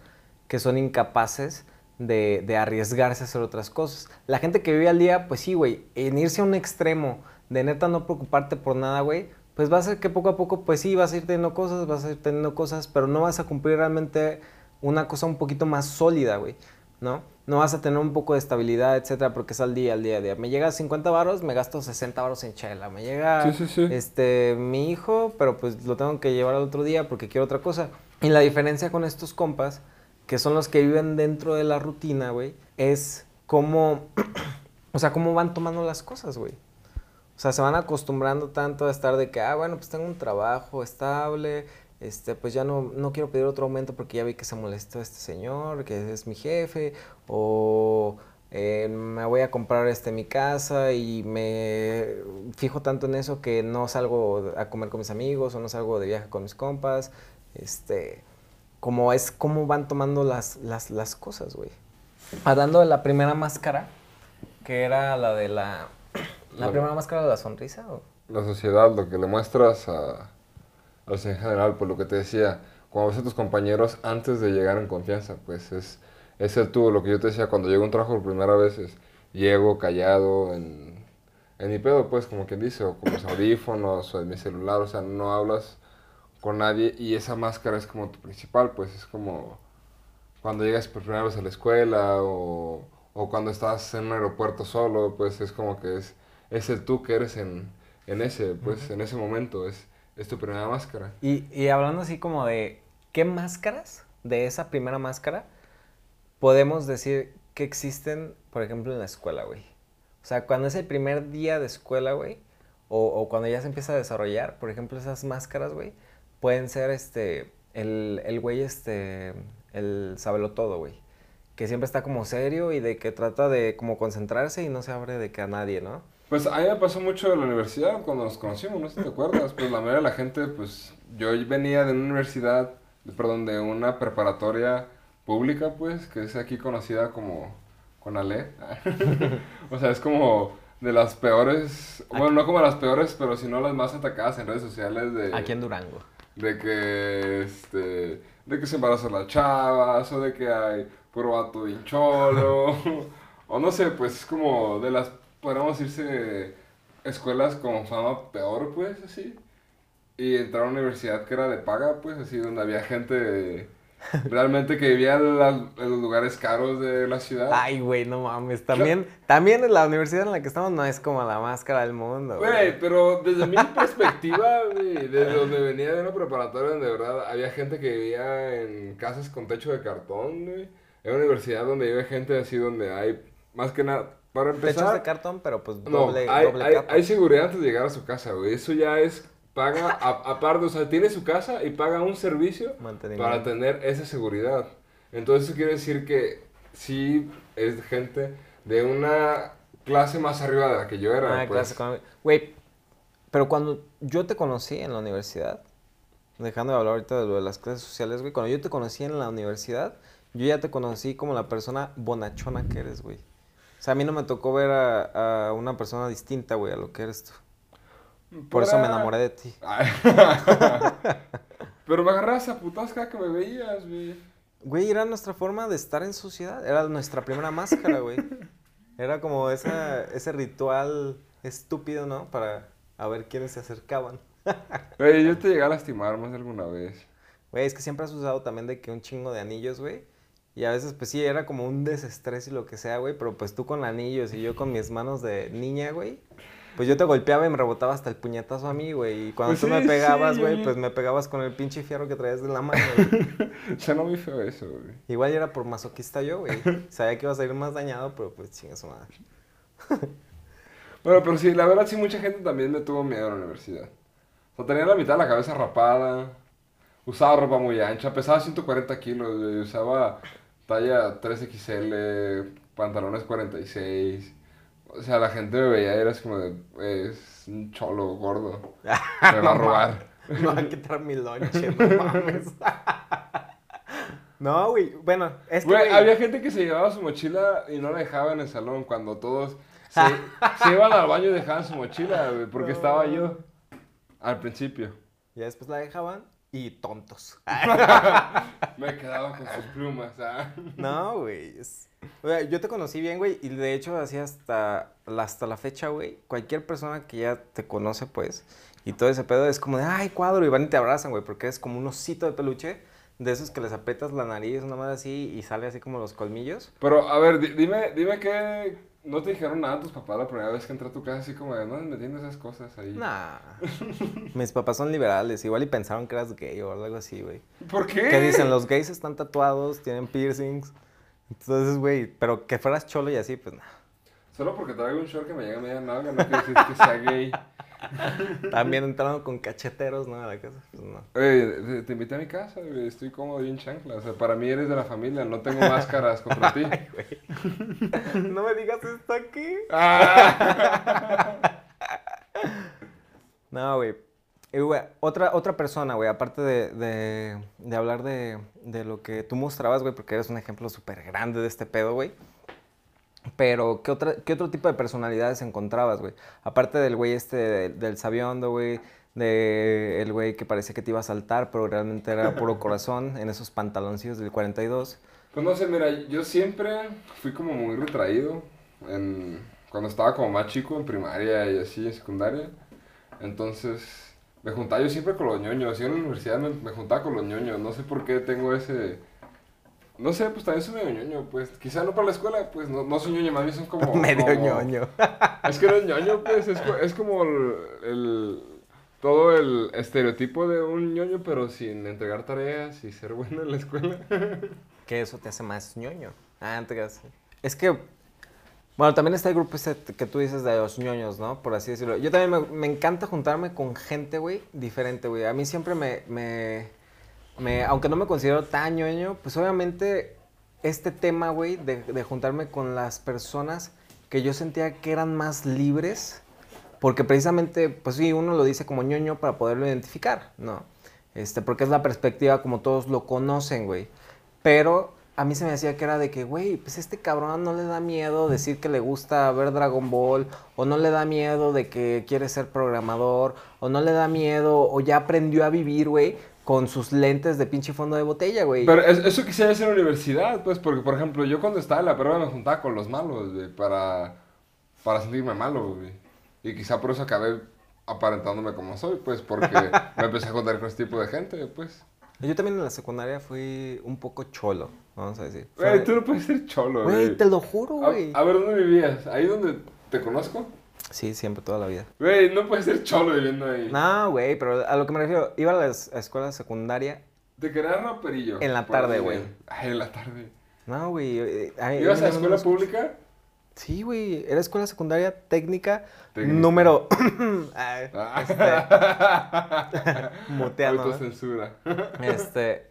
que son incapaces de, arriesgarse a hacer otras cosas. La gente que vive al día, pues sí, güey, en irse a un extremo de neta no preocuparte por nada, güey, pues va a ser que poco a poco, pues sí, vas a ir teniendo cosas, vas a ir teniendo cosas, pero no vas a cumplir realmente una cosa un poquito más sólida, güey, ¿no? No vas a tener un poco de estabilidad, etcétera, porque es al día, al día, al día. Me llega 50 varos, me gasto 60 varos en chela. Me llega Sí, sí, sí. este mi hijo, pero pues lo tengo que llevar al otro día porque quiero otra cosa. Y la diferencia con estos compas, que son los que viven dentro de la rutina, güey, es cómo, o sea, cómo van tomando las cosas, güey. O sea, se van acostumbrando tanto a estar de que, ah, bueno, pues tengo un trabajo estable, este, pues ya no, no quiero pedir otro aumento porque ya vi que se molestó este señor, que es mi jefe, o eh, me voy a comprar este mi casa y me fijo tanto en eso que no salgo a comer con mis amigos o no salgo de viaje con mis compas, este, como es cómo van tomando las, las, las cosas, güey. Hablando de la primera máscara, que era la de la... ¿La La- primera máscara de la sonrisa? ¿o? la sociedad, lo que le muestras a, a los en general, pues lo que te decía, cuando ves a tus compañeros antes de llegar en confianza, pues es, es el tú, lo que yo te decía, cuando llego a un trabajo por primera vez, es, llego callado en, en mi pedo, pues como quien dice, o con mis audífonos, o en mi celular, o sea, no hablas con nadie y esa máscara es como tu principal, pues es como cuando llegas por primera vez a la escuela o, o cuando estás en un aeropuerto solo, pues es como que es, es el tú que eres en, en ese, pues en ese momento, es, es tu primera máscara. Y, y hablando así como de qué máscaras de esa primera máscara podemos decir que existen, por ejemplo, en la escuela, güey. O sea, cuando es el primer día de escuela, güey, o, o cuando ya se empieza a desarrollar, por ejemplo, esas máscaras, güey, pueden ser este, el, el güey, este, el sabelo todo, güey. Que siempre está como serio y de que trata de como concentrarse y no se abre de que a nadie, ¿no? Pues a mí me pasó mucho en la universidad cuando nos conocimos, no sé si te acuerdas, pues la mayoría de la gente, pues yo venía de una universidad, perdón, de una preparatoria pública, pues, que es aquí conocida como Conalé. o sea, es como de las peores, bueno, no como las peores, pero sino las más atacadas en redes sociales de... Aquí en Durango. de que este de que se embarazan las chavas o de que hay puro vato bien cholo O no sé, pues es como de las, podríamos decirse, escuelas con fama peor, pues, así. Y entrar a una universidad que era de paga, pues, así, donde había gente realmente que vivía en, las- en los lugares caros de la ciudad. Ay, güey, no mames. También, también la universidad en la que estamos no es como la más cara del mundo, güey. Pero desde mi perspectiva, güey, desde donde venía de una preparatoria donde de verdad había gente que vivía en casas con techo de cartón, güey. En una universidad donde vive gente así donde hay, más que nada, para Techos empezar... de cartón, pero pues No, doble, hay, doble hay, capa. hay seguridad antes de llegar a su casa, güey. Eso ya es, paga, a- aparte, o sea, tiene su casa y paga un servicio para tener esa seguridad. Entonces eso quiere decir que sí es gente de una clase más arriba de la que yo era, Ah, pues. clase. Güey, pero cuando yo te conocí en la universidad, dejando de hablar ahorita de lo de las clases sociales, güey, cuando yo te conocí en la universidad, yo ya te conocí como la persona bonachona que eres, güey. O sea, a mí no me tocó ver a, a una persona distinta, güey, a lo que eres tú. Por eso me enamoré de ti. Pero me agarras a putas cada que me veías, güey. Güey, era nuestra forma de estar en sociedad. Era nuestra primera máscara, güey. Era como esa, ese ritual estúpido, ¿no? Para a ver quiénes se acercaban. Güey, yo te llegué a lastimar más de alguna vez. Güey, es que siempre has usado también de que un chingo de anillos, güey. Y a veces, pues sí, era como un desestrés y lo que sea, güey. Pero pues tú con anillos y yo con mis manos de niña, güey. Pues yo te golpeaba y me rebotaba hasta el puñetazo a mí, güey. Y cuando Pues tú me pegabas, güey, pues me pegabas con el pinche fierro que traías de la mano, güey. Suena muy feo eso, güey. Igual era por masoquista yo, güey. Sabía que iba a salir más dañado, pero pues chinga su madre. Bueno, pero sí, la verdad sí mucha gente también me tuvo miedo en la universidad. O sea, tenía la mitad de la cabeza rapada, usaba ropa muy ancha, pesaba 140 kilos, güey, usaba talla 3XL, pantalones 46. O sea, la gente me veía y era como de, "Güey, es un cholo gordo, me va a robar. Me va a quitar mi lonche, no mames. No, güey. Bueno, es que. Güey, había gente que se llevaba su mochila y no la dejaba en el salón cuando todos se, se iban al baño y dejaban su mochila, güey, porque estaba yo al principio. Ya después la dejaban y tontos. Me quedaba con sus plumas, ¿ah? No, güey. es- o sea, yo te conocí bien, güey. Y de hecho, así hasta, hasta la fecha, güey. Cualquier persona que ya te conoce, pues. Y todo ese pedo es como de, ay, cuadro. Y van y te abrazan, güey. Porque es como un osito de peluche. De esos que les aprietas la nariz, una madre así. Y sale así como los colmillos. Pero, a ver, di- dime, dime que no te dijeron nada tus papás la primera vez que entré a tu casa, así como de, no metiendo esas cosas ahí. Nah. Mis papás son liberales. Igual y pensaron que eras gay o algo así, güey. ¿Por qué? Que dicen, los gays están tatuados, tienen piercings. Entonces, güey, pero que fueras cholo y así, pues nada. Solo porque traigo un short que me llega a media nalga, no quiere decir que sea gay. También entraron con cacheteros, ¿no? A la casa. Pues no. Oye, te, invité a mi casa, güey, estoy cómodo y en chancla. O sea, para mí eres de la familia, no tengo máscaras contra ti. No me digas esto aquí. Ah. No, güey. Y, güey, otra, otra persona, güey, aparte de, de, de hablar de, de lo que tú mostrabas, güey, porque eres un ejemplo súper grande de este pedo, güey. Pero, ¿qué, otra, ¿qué otro tipo de personalidades encontrabas, güey? Aparte del güey este de- del sabiondo, güey, de el güey que parecía que te iba a saltar, pero realmente era puro corazón en esos pantaloncillos del 42. Pues no sé, mira, yo siempre fui como muy retraído en, cuando estaba como más chico, en primaria y así, en secundaria. Entonces, me juntaba yo siempre con los ñoños. Yo en la universidad me, me juntaba con los ñoños. No sé por qué tengo ese... No sé, pues también soy medio ñoño, pues. Quizá no para la escuela, pues no, no soy ñoño, más bien son como... Medio como- ñoño. Es que no es ñoño, pues, es, es como el, el- todo el estereotipo de un ñoño, pero sin entregar tareas y ser bueno en la escuela. que eso te hace más ñoño. Ah, creas. Es que, bueno, también está el grupo ese que tú dices de los ñoños, ¿no? Por así decirlo. Yo también me, me encanta juntarme con gente, güey, diferente, güey. A mí siempre me, me, me- aunque no me considero tan ñoño, pues obviamente este tema, güey, de, de juntarme con las personas que yo sentía que eran más libres, porque precisamente, pues sí, uno lo dice como ñoño para poderlo identificar, ¿no? Este, porque es la perspectiva como todos lo conocen, güey. Pero a mí se me decía que era de que, güey, pues este cabrón no le da miedo decir que le gusta ver Dragon Ball, o no le da miedo de que quiere ser programador, o no le da miedo, o ya aprendió a vivir, güey, con sus lentes de pinche fondo de botella, güey. Pero es- eso quisiera hacer en la universidad, pues, porque, por ejemplo, yo cuando estaba en la prueba me juntaba con los malos, güey, para, para sentirme malo, güey. Y quizá por eso acabé aparentándome como soy, pues, porque me empecé a juntar con este tipo de gente, pues. Yo también en la secundaria fui un poco cholo, vamos a decir. Güey, tú no puedes ser cholo, Güey, güey. te lo juro, A, güey. a ver, ¿dónde vivías? ¿Ahí donde te conozco? Sí, siempre, toda la vida. Güey, no puedes ser cholo viviendo ahí. No, güey, pero a lo que me refiero, iba a la escuela secundaria. Te querías raperillo. En la tarde, güey. Ay, en la tarde. No, güey. eh, ¿Ibas a eran escuela pública? Sí, güey. Era escuela secundaria técnica, Técnica. número. Ah. muteando, ¿no? Autocensura. Este.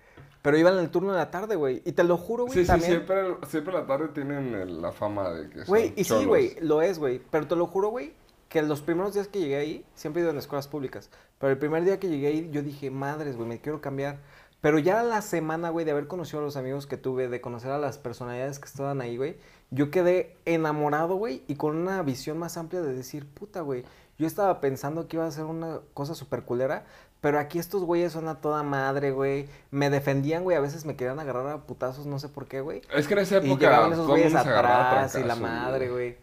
Pero iba en el turno de la tarde, güey. Y te lo juro, güey. Sí, sí, también. siempre, siempre la tarde tienen la fama de que Güey, y sí, güey, lo es, güey. Pero te lo juro, güey, que los primeros días que llegué ahí, siempre he ido en escuelas públicas. Pero el primer día que llegué ahí, yo dije, madres, güey, me quiero cambiar. Pero ya la semana, güey, de haber conocido a los amigos que tuve, de conocer a las personalidades que estaban ahí, güey, yo quedé enamorado, güey, y con una visión más amplia de decir, puta, güey, yo estaba pensando que iba a ser una cosa súper culera, pero aquí estos güeyes son a toda madre, güey. Me defendían, güey, a veces me querían agarrar a putazos, no sé por qué, güey. Es que en esa Y época llegaban esos güeyes atrás y la madre, güey.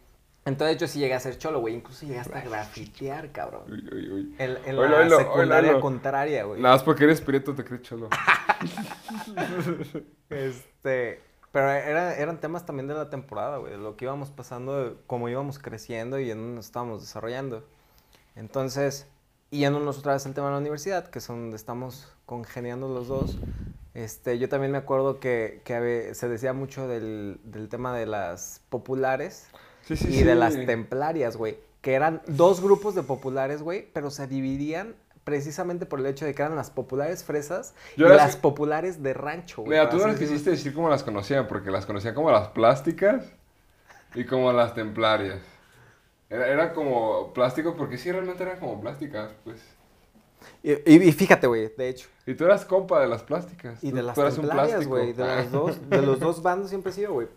Entonces yo sí llegué a ser cholo, güey. Incluso llegué hasta a grafitear, cabrón. Uy, uy, uy. En, en Oilo, la oilo, secundaria oilo, contraria, güey. Nada más porque eres prieto te crees cholo. Este, pero era, eran temas también de la temporada, güey, de lo que íbamos pasando, cómo íbamos creciendo y en dónde nos estábamos desarrollando. Entonces, y yéndonos otra vez al tema de la universidad, que es donde estamos congeniando los dos, este, yo también me acuerdo que, que se decía mucho del, del tema de las populares Sí, sí, y sí. de las templarias, güey, que eran dos grupos de populares, güey, pero se dividían precisamente por el hecho de que eran las populares fresas Yo y las- las populares de rancho, güey. Mira, tú no quisiste decir cómo las conocían, porque las conocían como las plásticas y como las templarias. Era, era como plástico, porque sí, realmente eran como plásticas, pues. Y, y- fíjate, güey, de hecho. Y tú eras compa de las plásticas. Y de las tú templarias, güey. De, los dos, de los dos bandos siempre he sido, güey.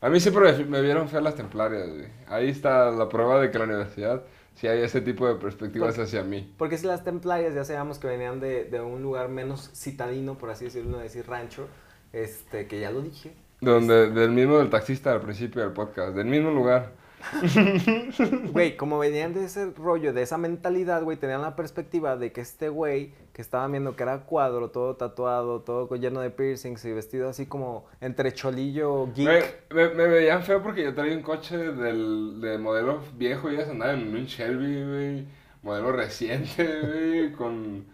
A mí siempre me, me vieron feas las templarias, güey. Ahí está la prueba de que la universidad sí hay ese tipo de perspectivas Porque- hacia mí. Porque si las templarias ya sabíamos que venían de, de un lugar menos citadino, por así decirlo, decir rancho, este, que ya lo dije. Donde, del mismo del taxista al principio del podcast, del mismo lugar. Güey, como venían de ese rollo, de esa mentalidad, güey, tenían la perspectiva de que este güey que estaban viendo que era cuadro, todo tatuado, todo lleno de piercings y vestido así como entre cholillo geek. Güey, me, me veían feo porque yo traía un coche del, de modelo viejo y ellas andaban en un Shelby, güey. Modelo reciente, güey, con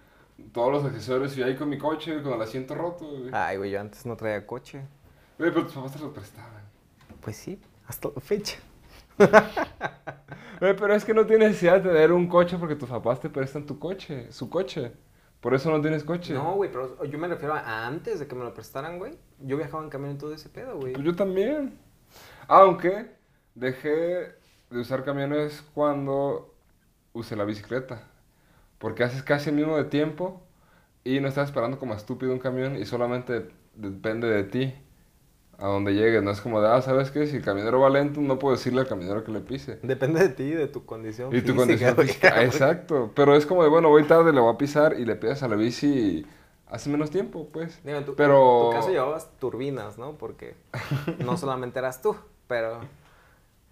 todos los accesorios. Y ahí con mi coche, con el asiento roto, güey. Ay, güey, yo antes no traía coche. Güey, pero tus papás te lo prestaban. Pues sí, hasta la fecha. Pero es que no tienes necesidad de tener un coche porque tus papás te prestan tu coche, su coche. Por eso no tienes coche. No, güey, pero yo me refiero a antes de que me lo prestaran, güey. Yo viajaba en camión y todo ese pedo, güey. Pues yo también. Aunque dejé de usar camiones cuando usé la bicicleta. Porque haces casi el mismo de tiempo y no estás esperando como estúpido un camión y solamente depende de ti a donde llegues. No es como de, ah, ¿sabes qué? Si el camionero va lento, no puedo decirle al camionero que le pise. Depende de ti, de tu condición Y tu física, condición güey. física. Exacto. Pero es como de, bueno, voy tarde, le voy a pisar y le pides a la bici y hace menos tiempo, pues. Digo, en tu, Pero- en tu caso llevabas turbinas, ¿no? Porque no solamente eras tú, pero...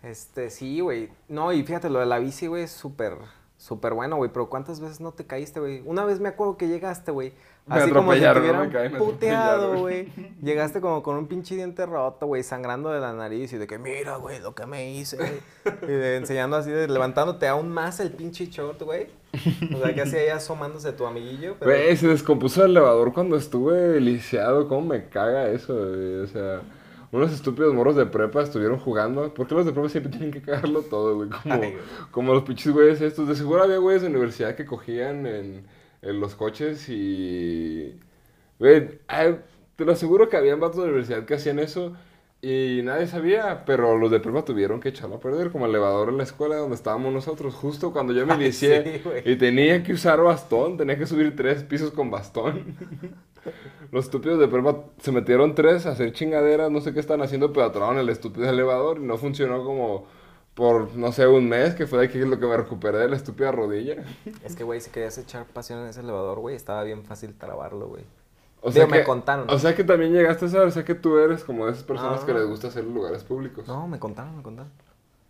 Este, sí, güey. No, y fíjate, lo de la bici, güey, es súper, súper bueno, güey. Pero ¿cuántas veces no te caíste, güey? Una vez me acuerdo que llegaste, güey. Así como si te hubieran puteado, güey. Llegaste como con un pinche diente roto, güey, sangrando de la nariz y de que, mira, güey, lo que me hice, güey. Y de- enseñando así, de, levantándote aún más el pinche short, güey. O sea, que así ahí asomándose tu amiguillo. Pero... Güey, se descompuso el elevador cuando estuve lisiado. ¿Cómo me caga eso, güey? O sea, unos estúpidos morros de prepa estuvieron jugando. ¿Por qué los de prepa siempre tienen que cagarlo todo, güey? Como, Ay, güey. como los pinches güeyes estos. De seguro había güeyes de universidad que cogían en, en los coches y... Güey, ay, te lo aseguro que habían vatos de universidad que hacían eso y nadie sabía, pero los de prepa tuvieron que echarlo a perder, como el elevador en la escuela donde estábamos nosotros, justo cuando yo me Ay, inicié sí, y tenía que usar bastón, tenía que subir tres pisos con bastón. Los estúpidos de prepa se metieron tres a hacer chingaderas, no sé qué están haciendo, pero atoraron el estúpido elevador y no funcionó como, por, no sé, un mes, que fue de aquí lo que me recuperé de la estúpida rodilla. Es que, güey, si querías echar pasión en ese elevador, güey, estaba bien fácil trabarlo, güey. O Digo, sea me contaron. O sea que también llegaste a saber, o sea que tú eres como de esas personas Ah. que les gusta hacer lugares públicos. No, me contaron, me contaron.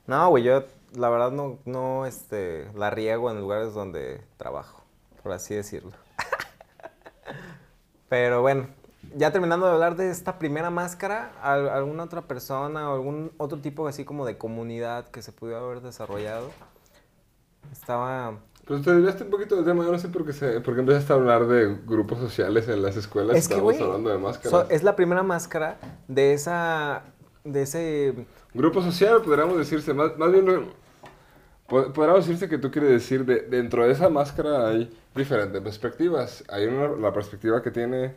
No, güey, yo la verdad no, no, este, la riego en lugares donde trabajo, por así decirlo. Pero bueno, ya terminando de hablar de esta primera máscara, ¿al- ¿alguna otra persona o algún otro tipo así como de comunidad que se pudiera haber desarrollado? Estaba... Pues te desviaste un poquito del tema, yo no sé por qué, se, por qué empezaste a hablar de grupos sociales en las escuelas. Es que, Estábamos hablando de máscaras. so- es la primera máscara de esa... de ese... Grupo social, podríamos decirse, más, más bien, lo- podríamos decirse que tú quieres decir, de, dentro de esa máscara hay diferentes perspectivas. Hay una, la perspectiva que tiene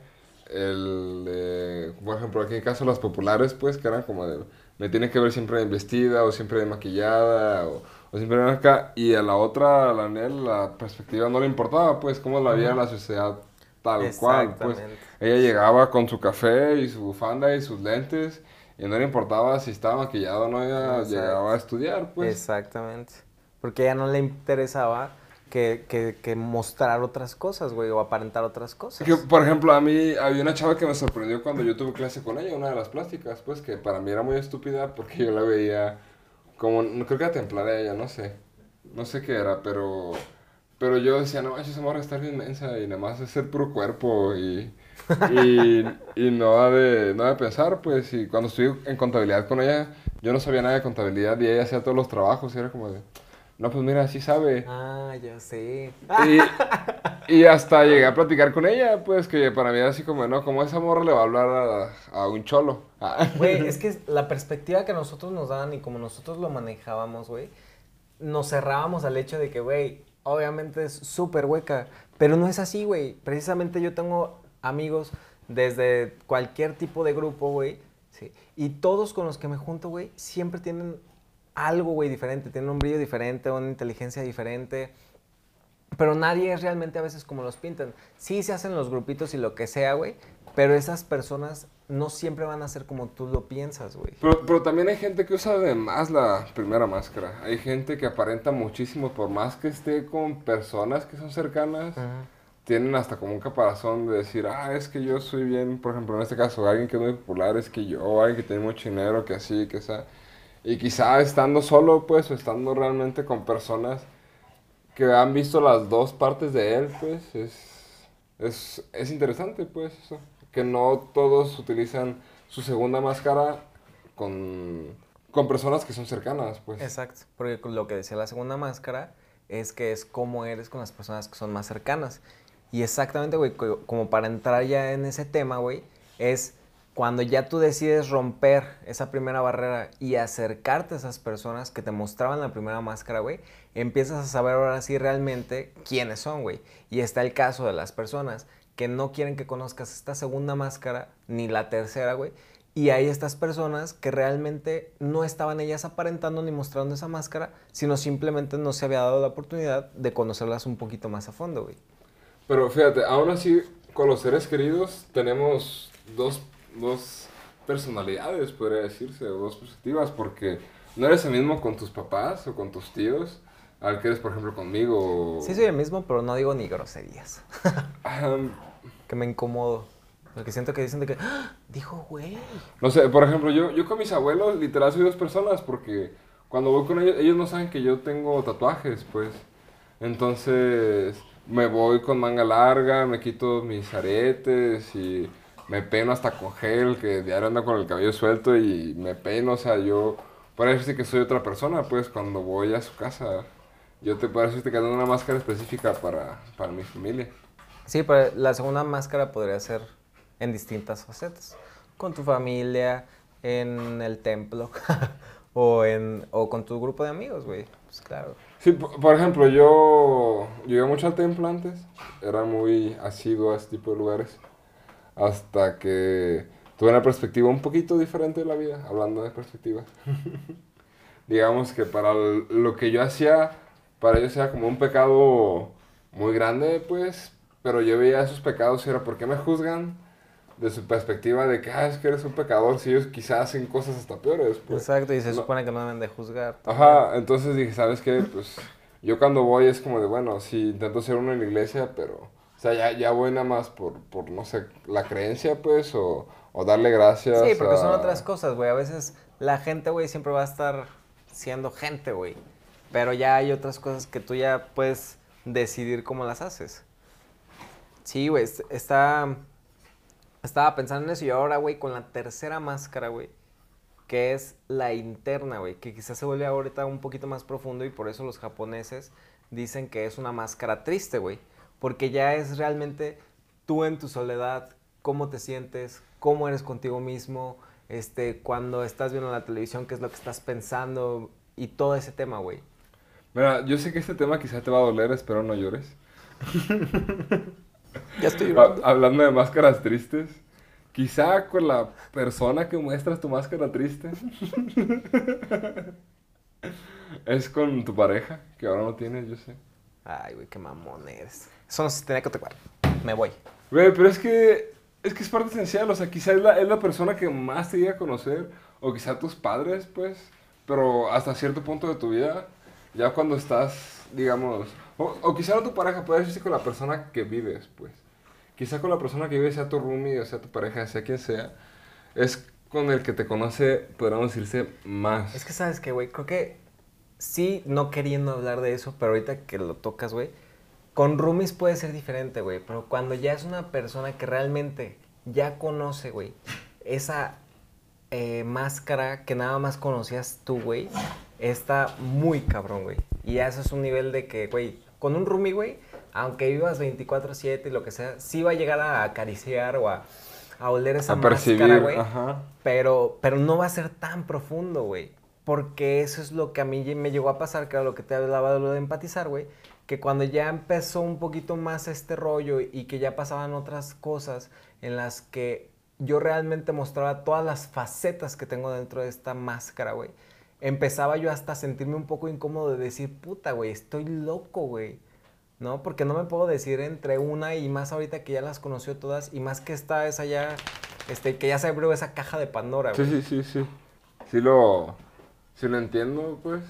el, eh, por ejemplo, aquí en caso las populares, pues, que eran como de, me tiene que ver siempre vestida, o siempre maquillada, o, o siempre acá, y a la otra, a la Nel, la perspectiva no le importaba, pues, cómo la veía la sociedad tal cual, pues. Ella llegaba con su café y su bufanda y sus lentes, y no le importaba si estaba maquillado o no, ella llegaba a estudiar, pues. Exactamente. Porque a ella no le interesaba que, que, que mostrar otras cosas, güey, o aparentar otras cosas. Que, por ejemplo, a mí había una chava que me sorprendió cuando yo tuve clase con ella, una de las plásticas, pues que para mí era muy estúpida porque yo la veía como, no creo que era templada ella, no sé, no sé qué era, pero, pero yo decía, no manches, esa morra está bien inmensa y nada más es el puro cuerpo y, y, y no ha de, no de pensar, pues, y cuando estuve en contabilidad con ella, yo no sabía nada de contabilidad y ella hacía todos los trabajos y era como de, no, pues mira, sí sabe. Ah, ya sé. Y, y hasta llegué a platicar con ella, pues que para mí era así como, no, como esa morra le va a hablar a, a un cholo. Ah. Güey, es que la perspectiva que nosotros nos daban y como nosotros lo manejábamos, güey, nos cerrábamos al hecho de que, güey, obviamente es súper hueca, pero no es así, güey. Precisamente yo tengo amigos desde cualquier tipo de grupo, güey, sí, y todos con los que me junto, güey, siempre tienen algo, güey, diferente, tienen un brillo diferente, una inteligencia diferente. Pero nadie es realmente a veces como los pintan. Sí se hacen los grupitos y lo que sea, güey. Pero esas personas no siempre van a ser como tú lo piensas, güey. Pero, pero también hay gente que usa de más la primera máscara. Hay gente que aparenta muchísimo, por más que esté con personas que son cercanas, tienen hasta como un caparazón de decir, ah, es que yo soy bien, por ejemplo, en este caso, alguien que es muy popular, es que yo, alguien que tiene mucho dinero, que así, que esa. Y quizá estando solo, pues, o estando realmente con personas que han visto las dos partes de él, pues, es, es, es interesante, pues, eso. Que no todos utilizan su segunda máscara con, con personas que son cercanas, pues. Exacto. Porque lo que decía la segunda máscara es que es cómo eres con las personas que son más cercanas. Y exactamente, güey, co- como para entrar ya en ese tema, güey, es cuando ya tú decides romper esa primera barrera y acercarte a esas personas que te mostraban la primera máscara, güey, empiezas a saber ahora sí realmente quiénes son, güey. Y está el caso de las personas que no quieren que conozcas esta segunda máscara, ni la tercera, güey. Y hay estas personas que realmente no estaban ellas aparentando ni mostrando esa máscara, sino simplemente no se había dado la oportunidad de conocerlas un poquito más a fondo, güey. Pero fíjate, aún así, con los seres queridos tenemos dos, dos personalidades, podría decirse, o dos perspectivas, porque no eres el mismo con tus papás o con tus tíos, al que eres, por ejemplo, conmigo. o- Sí soy el mismo, pero no digo ni groserías. Que me incomodo. Porque siento que dicen de que, "Ah, dijo güey. No sé, por ejemplo, yo, yo con mis abuelos literal soy dos personas porque cuando voy con ellos, ellos no saben que yo tengo tatuajes, pues. Entonces me voy con manga larga, me quito mis aretes y me peino hasta con gel, que diario ando con el cabello suelto y me peino, o sea, yo puedo decirse que soy otra persona, pues, cuando voy a su casa. Yo te puedo decirte que tengo una máscara específica para, para mi familia. Sí, pero la segunda máscara podría ser en distintas facetas. Con tu familia, en el templo, o, en, o con tu grupo de amigos, güey. Pues claro. Sí, por, por ejemplo, yo, yo iba mucho al templo antes, era muy asiduo a este tipo de lugares, hasta que tuve una perspectiva un poquito diferente de la vida, hablando de perspectiva. Digamos que para lo que yo hacía, para ellos era como un pecado muy grande, pues, pero yo veía esos pecados y era, ¿por qué me juzgan de su perspectiva de que, ah, es que eres un pecador, si ellos quizás hacen cosas hasta peores. Pues. Exacto, y se No. supone que no deben de juzgar. Ajá, entonces dije, ¿sabes qué? Pues yo cuando voy es como de, bueno, sí, intento ser uno en la iglesia, pero, sea, ya, ya voy nada más por, por, no sé, la creencia, pues, o, o darle gracias. Sí, porque son otras cosas, güey. A veces la gente, güey, siempre va a estar siendo gente, güey. Pero ya hay otras cosas que tú ya puedes decidir cómo las haces. Sí, güey, est- está... Estaba pensando en eso y ahora, güey, con la tercera máscara, güey, que es la interna, güey, que quizás se vuelve ahorita un poquito más profundo y por eso los japoneses dicen que es una máscara triste, güey, porque ya es realmente tú en tu soledad, cómo te sientes, cómo eres contigo mismo, este, cuando estás viendo la televisión, qué es lo que estás pensando y todo ese tema, güey. Mira, yo sé que este tema quizá te va a doler, espero no llores. Ya estoy Ha- hablando de máscaras tristes, quizá con la persona que muestras tu máscara triste es con tu pareja, que ahora no tienes, yo sé. Ay, güey, qué mamón eres. Eso no se tenía que tocar. Me voy. Güey, pero es que es que es parte esencial, o sea, quizá es la, es la persona que más te llega a conocer, o quizá tus padres, pues, pero hasta cierto punto de tu vida, ya cuando estás, digamos, o, o quizá no tu pareja, puede decirse con la persona que vives, pues. Quizá con la persona que vives, sea tu roomie, o sea tu pareja, sea quien sea, es con el que te conoce, podríamos decirse, más. Es que sabes que, güey, creo que sí, no queriendo hablar de eso, pero ahorita que lo tocas, güey, con roomies puede ser diferente, güey, pero cuando ya es una persona que realmente ya conoce, güey, esa eh, máscara que nada más conocías tú, güey, está muy cabrón, güey. Y ya eso es un nivel de que, güey, con un roomie, güey, aunque vivas 24/7 y lo que sea, sí va a llegar a acariciar o a, a oler esa a máscara, percibir, güey. ajá. Pero, pero no va a ser tan profundo, güey. Porque eso es lo que a mí me llegó a pasar, que era lo que te hablaba de lo de empatizar, güey. Que cuando ya empezó un poquito más este rollo y que ya pasaban otras cosas en las que yo realmente mostraba todas las facetas que tengo dentro de esta máscara, güey. Empezaba yo hasta a sentirme un poco incómodo de decir, puta, güey, estoy loco, güey. ¿No? Porque no me puedo decir entre una y más ahorita que ya las conoció todas y más que esta esa ya, este, que ya se abrió esa caja de Pandora, güey. Sí, sí, sí, sí. Sí lo, sí lo entiendo, pues.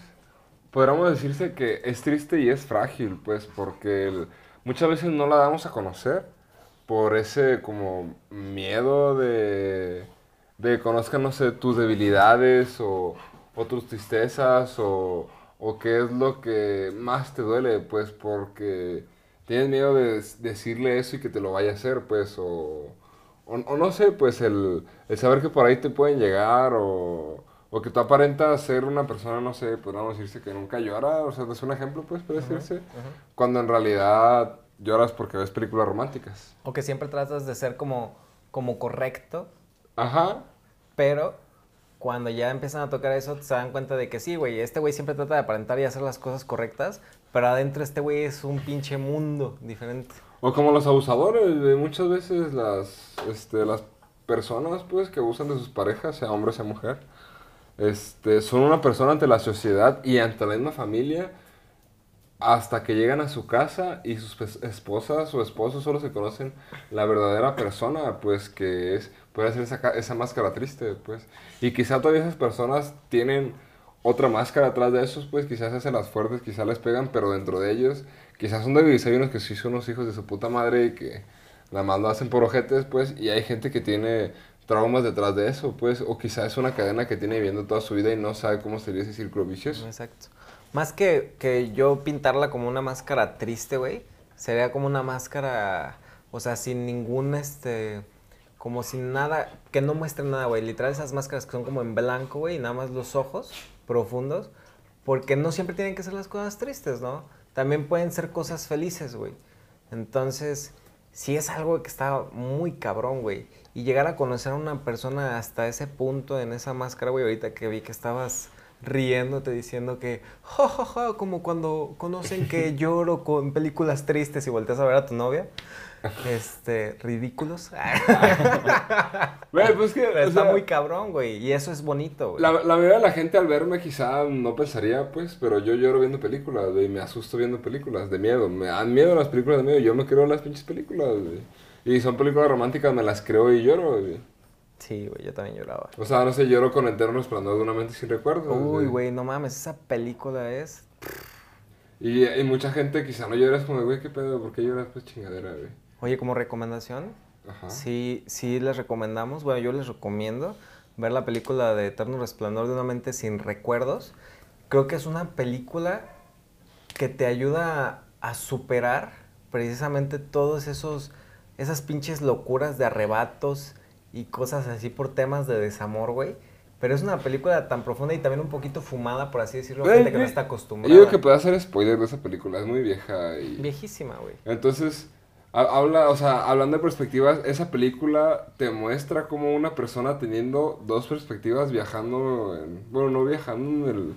Podríamos decirse que es triste y es frágil, pues, porque muchas veces no la damos a conocer por ese como miedo de, de conozcan, no sé, tus debilidades o, o tus tristezas o, o qué es lo que más te duele, pues, porque tienes miedo de decirle eso y que te lo vaya a hacer, pues, o... O, o no sé, pues el, el saber que por ahí te pueden llegar o, o que tú aparentas ser una persona, no sé, podríamos decirse que nunca llora, o sea, es un ejemplo, pues, puede decirse, cuando en realidad lloras porque ves películas románticas. O que siempre tratas de ser como, como correcto, Ajá, pero cuando ya empiezan a tocar eso, se dan cuenta de que sí, güey, este güey siempre trata de aparentar y hacer las cosas correctas, pero adentro este güey es un pinche mundo diferente. o como los abusadores, güey, muchas veces las, este, las personas, pues, que abusan de sus parejas, sea hombre, sea mujer, este, son una persona ante la sociedad y ante la misma familia hasta que llegan a su casa y sus esposas o esposos solo se conocen la verdadera persona, pues que es, puede ser esa, esa máscara triste, pues. Y quizá todavía esas personas tienen otra máscara atrás de esos, pues quizás se hacen las fuertes, quizás les pegan, pero dentro de ellos quizás son débiles. Hay unos que sí son unos hijos de su puta madre y que nada más lo hacen por ojetes, pues, y hay gente que tiene traumas detrás de eso, pues, o quizás es una cadena que tiene viviendo toda su vida y no sabe cómo sería ese círculo vicioso. Exacto. Más que, que yo pintarla como una máscara triste, güey, sería como una máscara, o sea, sin ningún, este, como sin nada, que no muestre nada, güey. Literal esas máscaras que son como en blanco, güey, y nada más los ojos profundos, porque no siempre tienen que ser las cosas tristes, ¿no? También pueden ser cosas felices, güey. Entonces, sí es algo que está muy cabrón, güey. Y llegar a conocer a una persona hasta ese punto en esa máscara, güey, ahorita que vi que estabas riéndote diciendo que, ja, ja, ja, como cuando conocen que lloro con películas tristes y volteas a ver a tu novia. Este, ridículos. Güey, pues que, o está sea, muy cabrón, güey. Y eso es bonito, güey. La, la mayoría de la gente al verme quizá no pensaría, pues, pero yo lloro viendo películas, güey, me asusto viendo películas de miedo. Me dan miedo las películas de miedo, yo me creo las pinches películas, güey. Y son películas románticas, me las creo y lloro, güey. Sí, güey, yo también lloraba. O sea, no sé, lloro con Eterno Resplandor de una mente sin recuerdos. Uy, güey, no mames, esa película es... Y, y mucha gente quizá no llora, es como, güey, ¿qué pedo? ¿Por qué lloras? Pues chingadera, güey. Oye, como recomendación, Ajá. sí, sí les recomendamos, bueno, yo les recomiendo ver la película de Eterno Resplandor de una mente sin recuerdos. Creo que es una película que te ayuda a superar precisamente todos esos, esas pinches locuras de arrebatos y cosas así por temas de desamor, güey. Pero es una película tan profunda y también un poquito fumada, por así decirlo, Güey, gente que no está Yo acostumbrada. digo que puede hacer spoiler de esa película, es muy vieja y... Viejísima, güey. Entonces, ha- habla, o sea, hablando de perspectivas, esa película te muestra como una persona teniendo dos perspectivas viajando, en- bueno, no viajando en el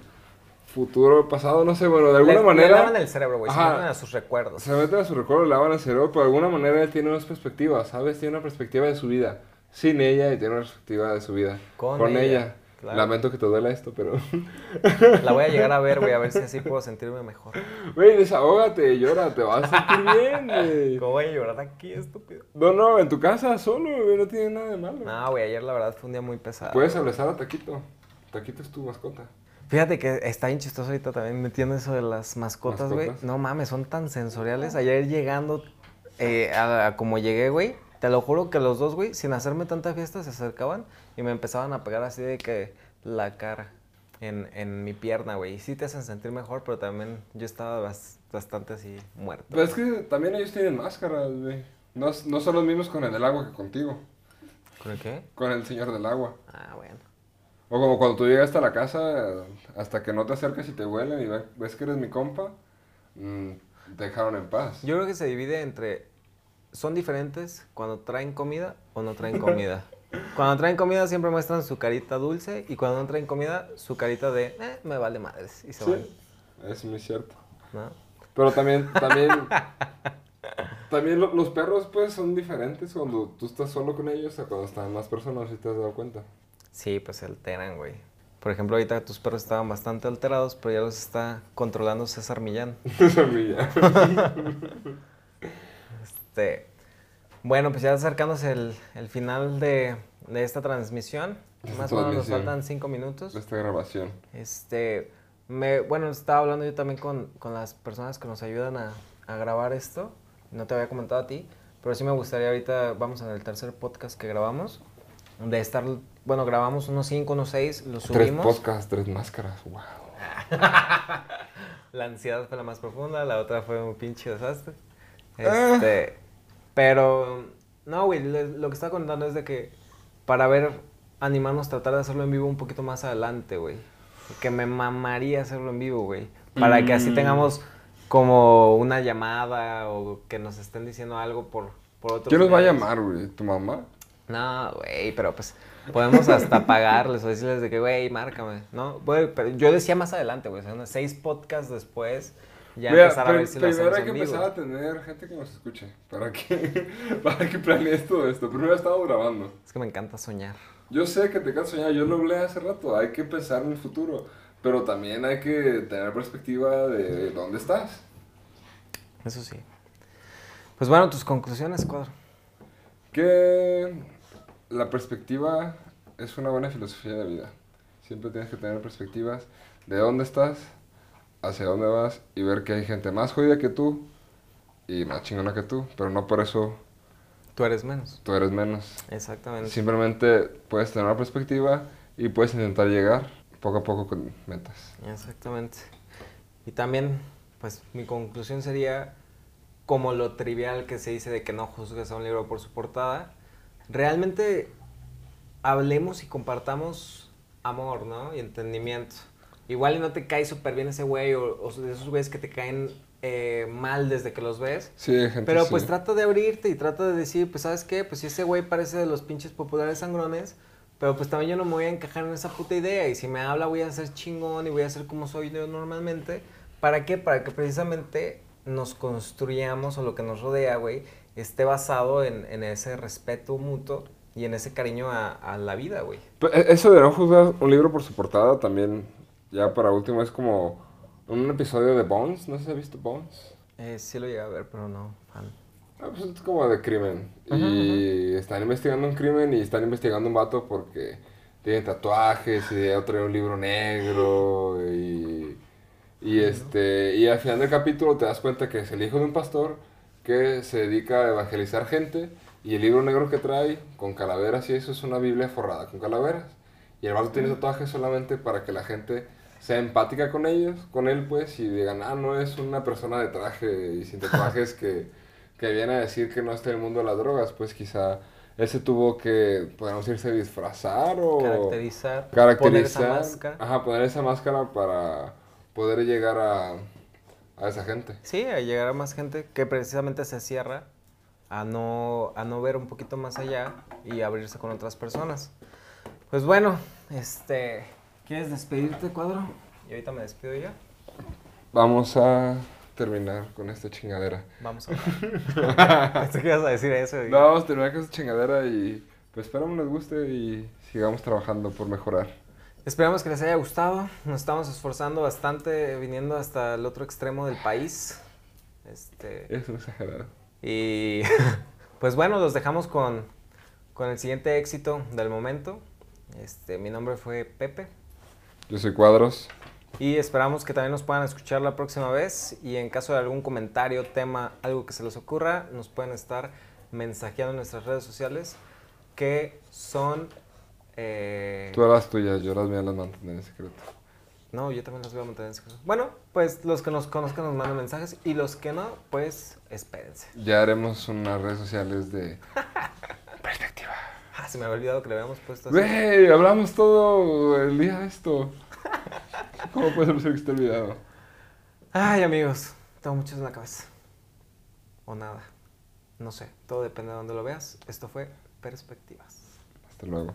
futuro, pasado, no sé, bueno, de alguna Le- Le manera lavan el cerebro, güey, se meten a sus recuerdos. se mete a su recuerdo, le lavan el cerebro, pero de alguna manera él tiene dos perspectivas, ¿sabes? Tiene una perspectiva de su vida sin ella y tiene una perspectiva de su vida Con con, ella, ella. claro. Lamento que te duela esto, pero... La voy a llegar a ver, güey, a ver si así puedo sentirme mejor. Güey, desahógate, llora, te vas a sentir bien, güey. ¿Cómo voy a llorar aquí, estúpido? No, no, en tu casa solo, güey, no tiene nada de malo. No, güey, ayer la verdad fue un día muy pesado. Puedes abrazar a Taquito. Taquito es tu mascota. Fíjate que está bien chistoso ahorita también metiendo eso de las mascotas, güey. No mames, son tan sensoriales. Ayer llegando, eh, a, a como llegué, güey, te lo juro que los dos, güey, sin hacerme tanta fiesta, se acercaban y me empezaban a pegar así de que la cara en, en mi pierna, güey. Y sí te hacen sentir mejor, pero también yo estaba bas- bastante así muerto. Pero es que también ellos tienen máscaras, güey. No, no son los mismos con el del agua que contigo. ¿Con el qué? Con el señor del agua. Ah, bueno. O como cuando tú llegas a la casa, hasta que no te acercas y te huelen y ve- ves que eres mi compa, mm, te dejaron en paz. Yo creo que se divide entre. Son diferentes cuando traen comida o no traen comida. Cuando traen comida siempre muestran su carita dulce y cuando no traen comida su carita de eh, me vale madres y se van, Sí, es muy cierto. ¿no? Pero también, también, también lo- los perros pues son diferentes cuando tú estás solo con ellos a cuando están más personas, si te has dado cuenta. Sí, pues se alteran, güey. Por ejemplo, ahorita tus perros estaban bastante alterados, pero ya los está controlando César Millán. Esa milla. Este, bueno, pues ya acercándose el, el final de, de esta transmisión. Esta Más o menos nos faltan cinco minutos. de esta grabación. Este, me, bueno, estaba hablando yo también con, con las personas que nos ayudan a, a grabar esto. No te había comentado a ti, pero sí me gustaría ahorita, vamos en el tercer podcast que grabamos, de estar, bueno, grabamos unos 5, unos 6, los Tres subimos. podcasts, tres máscaras, wow. La ansiedad fue la más profunda, la otra fue un pinche desastre. Ah. Este, pero, no, güey, lo que estaba contando es de que para ver, animarnos, tratar de hacerlo en vivo un poquito más adelante, güey. Que me mamaría hacerlo en vivo, güey. Para que así Mm. tengamos como una llamada o que nos estén diciendo algo por, por otros ¿Quién nos va a llamar, güey? ¿Tu mamá? No, güey, pero pues podemos hasta pagarles o decirles de que, güey, márcame, ¿no? Pero yo decía más adelante, güey, o sea, unos seis podcasts después, ya Mira, empezar a ver si lo primero hay que en vivo. empezar a tener gente que nos escuche. Para que, para que planees todo esto. Primero estamos grabando. Es que me encanta soñar. Yo sé que te quedas soñar, yo lo hablé hace rato. Hay que pensar en el futuro. Pero también hay que tener perspectiva de dónde estás. Eso sí. Pues bueno, tus conclusiones, cuadro. Que la perspectiva es una buena filosofía de vida. Siempre tienes que tener perspectivas de dónde estás, hacia dónde vas y ver que hay gente más jodida que tú y más chingona que tú, pero no por eso Tú eres menos. tú eres menos. Exactamente. Simplemente puedes tener una perspectiva y puedes intentar llegar poco a poco con metas. Exactamente. Y también, pues mi conclusión sería, como lo trivial que se dice de que no juzgues a un libro por su portada, realmente hablemos y compartamos amor, ¿no? Y entendimiento. Igual y no te cae súper bien ese güey o, o de esos güeyes que te caen eh, mal desde que los ves. Sí, gente Pero sí. pues trata de abrirte y trata de decir, pues sabes qué, pues si ese güey parece de los pinches populares sangrones, pero pues también yo no me voy a encajar en esa puta idea y si me habla voy a ser chingón y voy a ser como soy yo normalmente. ¿Para qué? Para que precisamente nos construyamos o lo que nos rodea, güey, esté basado en, en ese respeto mutuo y en ese cariño a, a la vida, güey. Pero e- Eso de no juzgar un libro por su portada también, ya para último, es como un episodio de Bones. No sé si has visto Bones. Eh, sí lo llegué a ver, pero no, fan. Ah, pues es como de crimen. Y están investigando un crimen y están investigando un vato porque tiene tatuajes y ya trae un libro negro y, y este y al final del capítulo te das cuenta que es el hijo de un pastor que se dedica a evangelizar gente y el libro negro que trae con calaveras y eso es una Biblia forrada con calaveras. Y el vato tiene tatuajes solamente para que la gente sea empática con ellos, con él pues, y digan, ah, no es una persona de traje y sin tatuajes que, que viene a decir que no está en el mundo de las drogas, pues quizá ese tuvo que, podemos irse disfrazar o Caracterizar. caracterizar, Poner esa máscara. ajá, poner esa máscara para poder llegar a, a esa gente. Sí, a llegar a más gente que precisamente se cierra a no, a no ver un poquito más allá y abrirse con otras personas. Pues bueno, este, ¿quieres despedirte, cuadro? Y ahorita me despido yo. Vamos a terminar con esta chingadera. Vamos a. Pensé que ibas a decir eso. No, vamos a terminar con esta chingadera y pues esperamos les guste y sigamos trabajando por mejorar. Esperamos que les haya gustado. Nos estamos esforzando bastante viniendo hasta el otro extremo del país. Este, Es exagerado. y pues bueno, los dejamos con, con el siguiente éxito del momento. Este, mi nombre fue Pepe. Yo soy Cuadros. Y esperamos que también nos puedan escuchar la próxima vez. Y en caso de algún comentario, tema, algo que se les ocurra, nos pueden estar mensajeando en nuestras redes sociales que son. Eh, Tú las tuyas, yo las mías las mantendré en secreto. No, yo también los voy a mantener en secreto. Bueno, pues los que nos conozcan nos mandan mensajes y los que no, pues espérense. Ya haremos unas redes sociales de perspectiva. Ah, se me había olvidado que le habíamos puesto así. Güey, hablamos todo el día de esto. ¿Cómo puede ser que esté olvidado? Ay, amigos, tengo muchos en la cabeza. O nada. No sé, todo depende de dónde lo veas. Esto fue Perspectivas. Hasta luego.